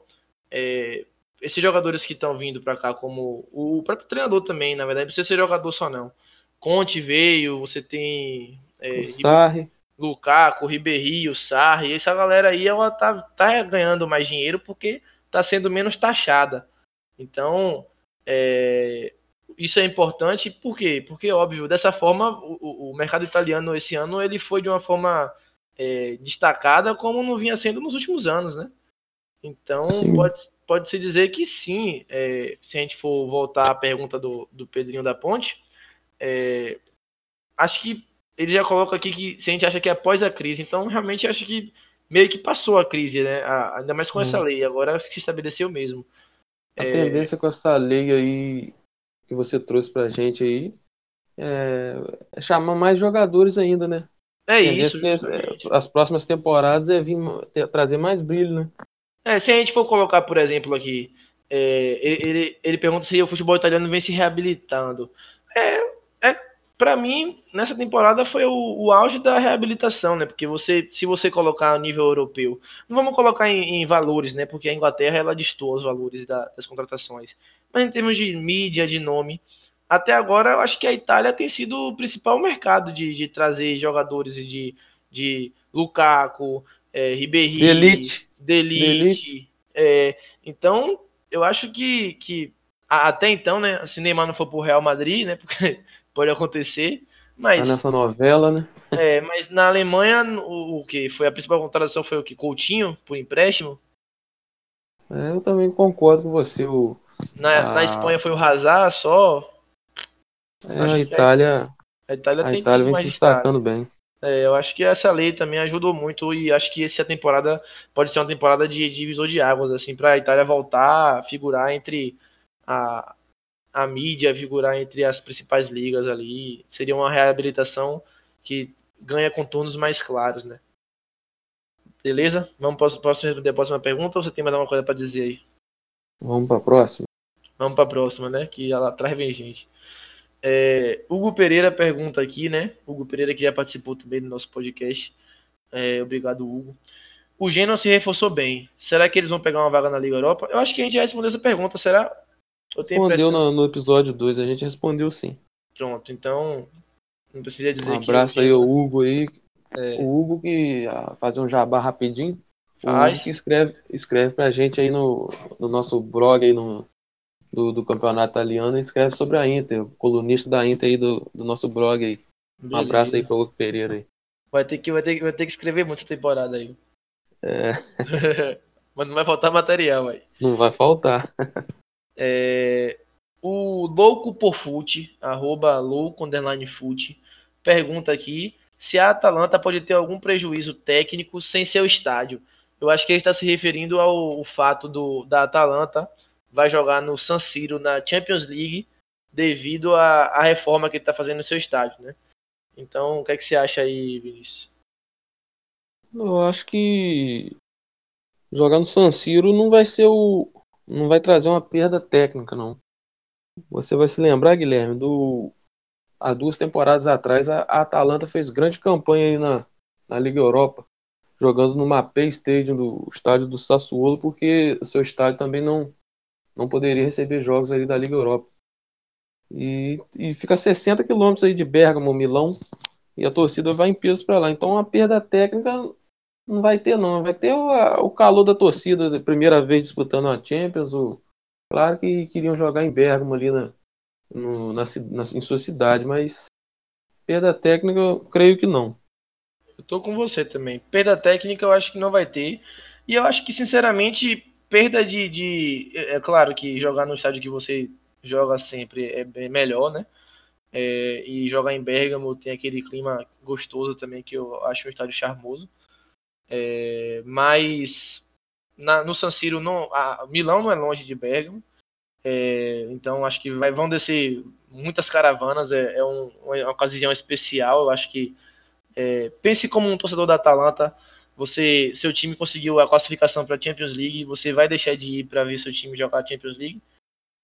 é, esses jogadores que estão vindo para cá, como o próprio treinador também, na verdade, não precisa ser jogador só não. Conte veio, você tem
é, Sarri.
Lukaku, Ribéry, o Sarri, essa galera aí ela tá, tá ganhando mais dinheiro porque tá sendo menos taxada. Então, é, isso é importante, por quê? Porque, óbvio, dessa forma, o, o mercado italiano esse ano ele foi de uma forma é, destacada como não vinha sendo nos últimos anos, né? Então, pode, pode se dizer que sim, é, se a gente for voltar à pergunta do, do Pedrinho da Ponte, é, acho que ele já coloca aqui que se a gente acha que é após a crise, então realmente acho que meio que passou a crise, né? A, ainda mais com hum. essa lei, agora se estabeleceu mesmo.
A é... tendência com essa lei aí que você trouxe pra gente aí é, é chamar mais jogadores ainda, né?
É isso.
Que, as próximas temporadas é vir trazer mais brilho, né?
É, se a gente for colocar, por exemplo, aqui, é, ele, ele pergunta se o futebol italiano vem se reabilitando. É, é para mim, nessa temporada foi o, o, auge da reabilitação, né? Porque você, se você colocar a nível europeu, não vamos colocar em, em valores, né? Porque a Inglaterra ela distou os valores da, das contratações. Mas em termos de mídia, de nome, até agora eu acho que a Itália tem sido o principal mercado de, de trazer jogadores de, de Lukaku, é, Ribéry,
Delite,
Delite. É, então, eu acho que, que até então, né, se Neymar não for pro Real Madrid, né, [LAUGHS] porque pode acontecer, mas...
Nessa novela, né?
É, mas na Alemanha, o, o que? Foi a principal contratação foi o que? Coutinho, por empréstimo?
É, eu também concordo com você. O,
na, a... na Espanha foi o Hazard só,
é, a Itália,
a Itália,
a Itália vem se destacando bem.
É, eu acho que essa lei também ajudou muito e acho que essa temporada pode ser uma temporada de divisor de águas, assim, para a Itália voltar a figurar entre a, a mídia, figurar entre as principais ligas ali. Seria uma reabilitação que ganha contornos mais claros, né? Beleza? Vamos, posso, posso responder a próxima pergunta ou você tem mais alguma coisa para dizer aí?
Vamos para a próxima?
Vamos para a próxima, né? Que ela atrás vem gente. É, Hugo Pereira pergunta aqui, né? Hugo Pereira que já participou também do nosso podcast. É, obrigado, Hugo. O Genoa se reforçou bem. Será que eles vão pegar uma vaga na Liga Europa? Eu acho que a gente já respondeu essa pergunta. Será?
Eu respondeu no, no, episódio 2, a gente respondeu sim.
Pronto, então não precisa dizer
um abraço aí ao Hugo aí. É. O Hugo que fazer um jabá rapidinho. Faz. O Hugo que escreve, escreve pra gente aí no, no nosso blog aí no do, do campeonato italiano e escreve sobre a Inter, colunista da Inter aí do, do nosso blog aí. Um abraço aí pro Hugo Pereira aí.
Vai ter que, vai ter, vai ter que escrever muita temporada aí.
É. [LAUGHS]
Mas não vai faltar material aí.
Não vai faltar. [LAUGHS]
é, o Louco por Fute, arroba louco underline fute, pergunta aqui se a Atalanta pode ter algum prejuízo técnico sem seu estádio. Eu acho que ele está se referindo ao, ao fato do, da Atalanta vai jogar no San Siro na Champions League devido à, à reforma que ele está fazendo no seu estádio, né? Então, o que, é que você acha aí, Vinícius?
Eu acho que jogar no San Siro não vai ser o não vai trazer uma perda técnica não. Você vai se lembrar, Guilherme, do há duas temporadas atrás a, a Atalanta fez grande campanha aí na, na Liga Europa, jogando no Mapei Stadium do estádio do Sassuolo, porque o seu estádio também não não poderia receber jogos ali da Liga Europa. E, e fica 60 quilômetros aí de Bergamo, Milão, e a torcida vai em peso para lá. Então a perda técnica não vai ter não, vai ter o, o calor da torcida, primeira vez disputando a Champions. O, claro que queriam jogar em Bergamo ali na, no, na, na, em sua cidade, mas perda técnica eu creio que não.
Eu tô com você também. Perda técnica eu acho que não vai ter. E eu acho que, sinceramente, perda de, de, É claro que jogar no estádio que você joga sempre é bem melhor, né? É, e jogar em Bergamo tem aquele clima gostoso também que eu acho um estádio charmoso. É, mas na, no San Siro, não, a, Milão não é longe de Bergamo. É, então acho que vai, vão descer muitas caravanas. É, é um, uma ocasião especial. Eu acho que é, pense como um torcedor da Atalanta você, seu time conseguiu a classificação para a Champions League, você vai deixar de ir para ver seu time jogar a Champions League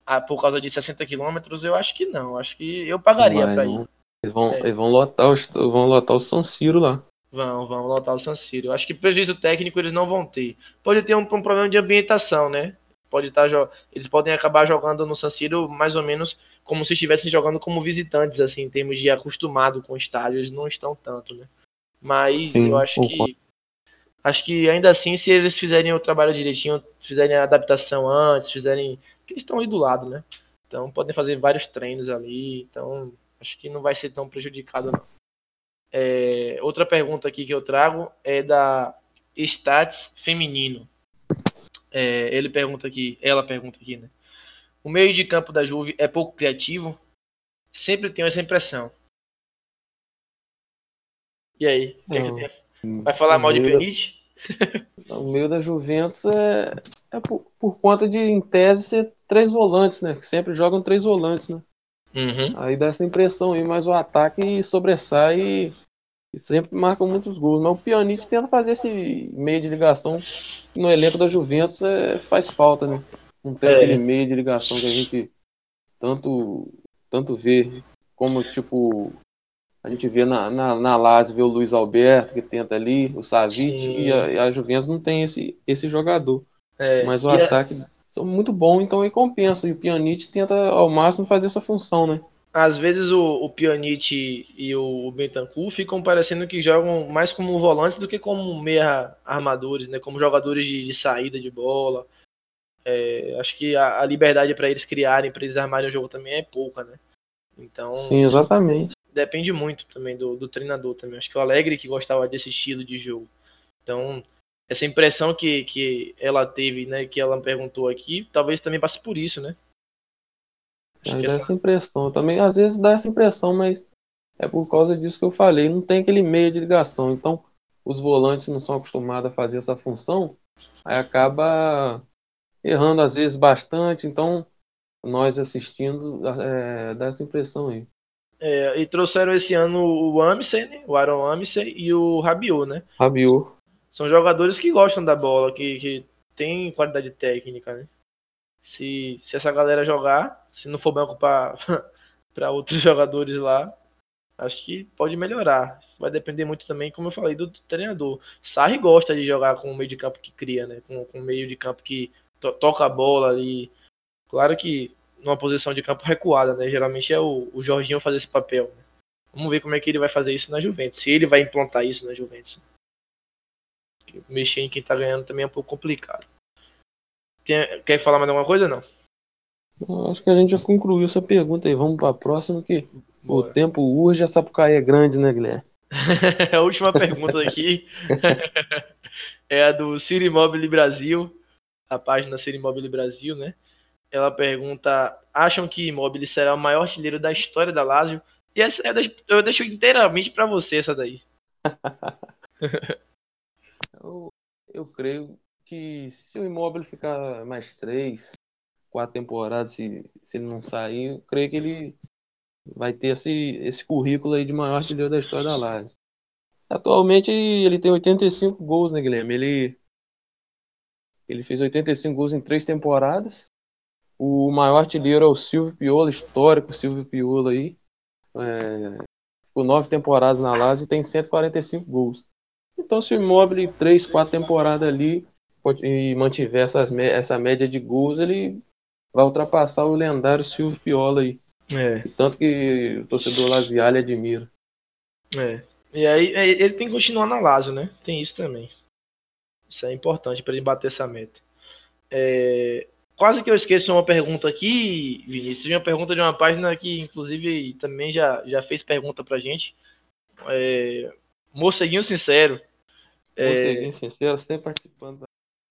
ah, por causa de 60 quilômetros? Eu acho que não. Acho que eu pagaria para ir.
Eles vão, é. eles vão lotar os, vão lotar o San Siro lá.
Vão, vão lotar o San Siro. Eu acho que prejuízo técnico eles não vão ter. Pode ter um, um problema de ambientação, né? Pode estar tá, eles podem acabar jogando no San Siro mais ou menos como se estivessem jogando como visitantes, assim, em termos de acostumado com o estádio, eles não estão tanto, né? Mas Sim, eu acho que acho que ainda assim, se eles fizerem o trabalho direitinho, fizerem a adaptação antes, fizerem. que eles estão ali do lado, né? Então podem fazer vários treinos ali. Então acho que não vai ser tão prejudicado, não. É, outra pergunta aqui que eu trago é da Stats Feminino. É, ele pergunta aqui, ela pergunta aqui, né? O meio de campo da Juve é pouco criativo? Sempre tenho essa impressão. E aí? O Vai falar mal de Pjanic?
O meio da Juventus é, é por, por, conta de, em tese, ser três volantes, né? Que sempre jogam três volantes, né?
Uhum.
Aí dá essa impressão aí, mas o ataque sobressai e, e sempre marca muitos gols. Mas o Pjanic tenta fazer esse meio de ligação no elenco da Juventus é, faz falta, né? Não tem
É.
aquele meio de ligação que a gente tanto, tanto vê, como tipo a gente vê na, na, na Lazio, vê o Luiz Alberto que tenta ali, o Savic,
Sim.
e a, a Juventus não tem esse, esse jogador.
É,
Mas o
é-
ataque são muito bom, então aí compensa. E o Pjanic tenta ao máximo fazer essa função, né?
às vezes o, o Pjanic e o Bentancur ficam parecendo que jogam mais como volantes do que como meia armadores, né? Como jogadores de, de saída de bola. É, acho que a, a liberdade para eles criarem, para eles armarem o jogo também é pouca, né? Então
Sim, exatamente.
Depende muito também do, do treinador também. Acho que o Alegre que gostava desse estilo de jogo. Então essa impressão que, que ela teve, né? Que ela perguntou aqui, talvez também passe por isso, né? Acho
dá
essa-
essa impressão. Também às vezes dá essa impressão, mas é por causa disso que eu falei. Não tem aquele meio de ligação. Então, os volantes não são acostumados a fazer essa função. Aí acaba errando às vezes bastante. Então, nós assistindo, é, dá essa impressão aí.
É, e trouxeram esse ano o Amsey, né? o Aaron Amsey e o Rabiot, né?
Rabiot.
São jogadores que gostam da bola, que, que têm qualidade técnica, né? Se, se essa galera jogar, se não for banco para [LAUGHS] outros jogadores lá, acho que pode melhorar. Vai depender muito também, como eu falei, do, do treinador. Sarri gosta de jogar com o meio de campo que cria, né? Com, com o meio de campo que to- toca a bola ali. Claro que numa posição de campo recuada, né? Geralmente é o, o Jorginho fazer esse papel. né? Vamos ver como é que ele vai fazer isso na Juventus. Se ele vai implantar isso na Juventus. Mexer em quem tá ganhando também é um pouco complicado. Tem- quer falar mais alguma coisa não?
Eu acho que a gente já concluiu essa pergunta aí. Vamos para a próxima, que o
Bora.
tempo urge, a Sapucaí é grande, né, Guilherme? [LAUGHS]
a última pergunta aqui [LAUGHS] é a do Ciro Imóvel Brasil, a página Ciro Imóvel Brasil, né? Ela pergunta: acham que Imóvel será o maior artilheiro da história da Lazio? E essa eu deixo, eu deixo inteiramente para você essa daí. [LAUGHS]
Eu, eu creio que se o imóvel ficar mais três, quatro temporadas, se, se ele não sair, eu creio que ele vai ter esse, esse currículo aí de maior artilheiro da história da Lazio. Atualmente ele tem 85 gols, né, Guilherme? Ele, ele fez 85 gols em três temporadas. O maior artilheiro é o Silvio Piolo, histórico Silvio Piolo aí. É, ficou nove temporadas na Lazio e tem 145 gols. Então, se o Immobile, três, quatro temporadas ali e mantiver essas, essa média de gols, ele vai ultrapassar o lendário Silvio Piola aí.
É,
Tanto que o torcedor laziale admira.
é. E aí é, ele tem que continuar na Lazio, né? Tem isso também. Isso é importante para ele bater essa meta. É, quase que eu esqueço uma pergunta aqui, Vinícius. Uma pergunta de uma página que, inclusive, também já, já fez pergunta pra gente. É, Morceguinho Sincero. É,
ser bem sincero, você tem participando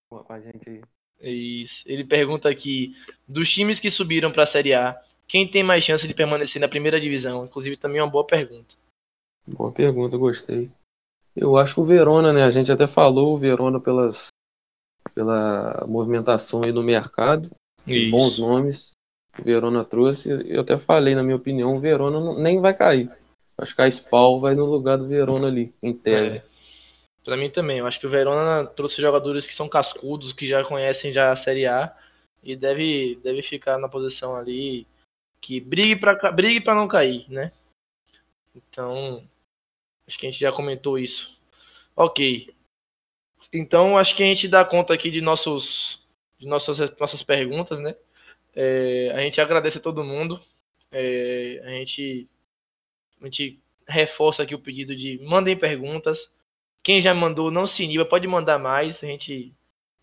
com a gente aí.
Isso. Ele pergunta aqui: dos times que subiram para a Série A, quem tem mais chance de permanecer na primeira divisão? Inclusive, também é uma boa pergunta.
Boa pergunta, gostei. Eu acho que o Verona, né? A gente até falou o Verona pelas, pela movimentação aí no mercado. bons nomes que o Verona trouxe. Eu até falei, na minha opinião, o Verona não- nem vai cair. Acho que a Spal vai no lugar do Verona ali, em tese.
É. Pra mim também. Eu acho que o Verona trouxe jogadores que são cascudos, que já conhecem já a Série A e deve, deve ficar na posição ali que brigue para brigue para não cair, né? Então, acho que a gente já comentou isso. Ok. Então, acho que a gente dá conta aqui de nossos de nossas nossas perguntas, né? É, a gente agradece a todo mundo. É, a gente a gente reforça aqui o pedido de mandem perguntas. Quem já mandou, não se iniba, pode mandar mais. A gente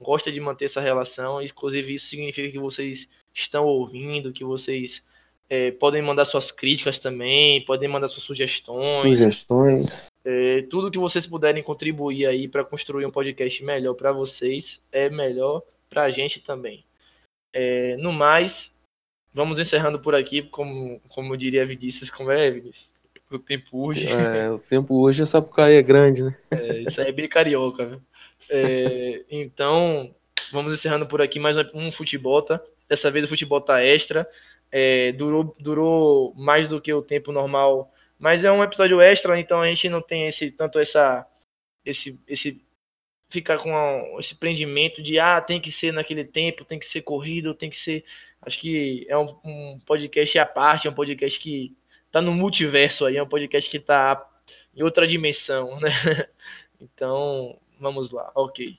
gosta de manter essa relação. Inclusive, isso significa que vocês estão ouvindo, que vocês é, podem mandar suas críticas também, podem mandar suas sugestões.
Sugestões.
É, tudo que vocês puderem contribuir aí para construir um podcast melhor para vocês é melhor para a gente também. É, no mais, vamos encerrando por aqui, como, como diria Vinícius, como é, Vinícius? O tempo urge.
É, o tempo hoje é Sapucaí é grande, né?
É, isso aí é bem carioca, viu? É, então, vamos encerrando por aqui mais um futebol, tá? Dessa vez o futebol tá extra. É, durou, durou mais do que o tempo normal. Mas é um episódio extra, então a gente não tem esse tanto essa esse esse ficar com a, esse prendimento de ah, tem que ser naquele tempo, tem que ser corrido, tem que ser. Acho que é um, um podcast à parte, é um podcast que tá no multiverso aí, é um podcast que tá em outra dimensão, [LAUGHS] né? Então, vamos lá, ok.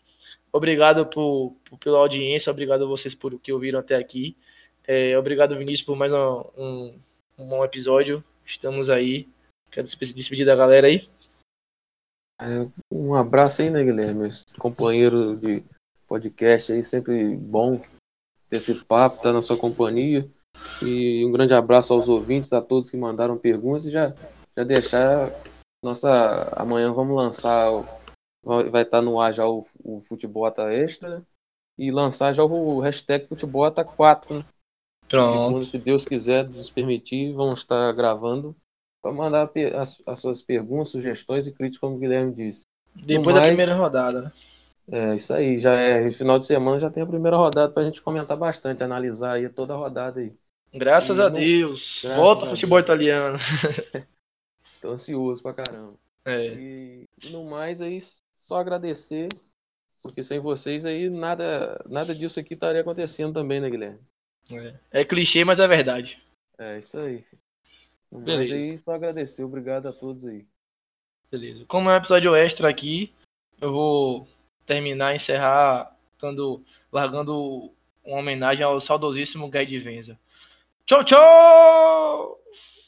Obrigado por, por, pela audiência, obrigado a vocês por o que ouviram até aqui. É, obrigado, Vinícius, por mais um, um, um, bom episódio. Estamos aí. Quero despedir da galera aí.
É, um abraço aí, né, Guilherme? Companheiro de podcast aí, sempre bom ter esse papo, tá na sua companhia. E um grande abraço aos ouvintes, a todos que mandaram perguntas e já, já deixar nossa. Amanhã vamos lançar vai estar no ar já o, o Futebolata Extra, né? E lançar já o hashtag Futebolata 4, né? Pronto. Segundo, se Deus quiser nos permitir, vamos estar gravando para mandar as, as, suas perguntas, sugestões e críticas, como o Guilherme disse.
Depois mais, da primeira rodada, né?
É, isso aí, já é. Final de semana já tem a primeira rodada para a gente comentar bastante, analisar aí toda a rodada aí.
Graças e, a Deus. Graças Volta a futebol Deus. italiano. [LAUGHS]
Tô ansioso pra caramba. É. E no mais aí, só agradecer, porque sem vocês aí nada, nada disso aqui estaria acontecendo também, né, Guilherme?
É, é clichê, mas é verdade.
É, isso aí. Beleza. Mas aí só agradecer, obrigado a todos aí.
Beleza. Como é um episódio extra aqui, eu vou terminar, encerrar, dando, largando uma homenagem ao saudosíssimo Guy de Venza. Tchau, tchau!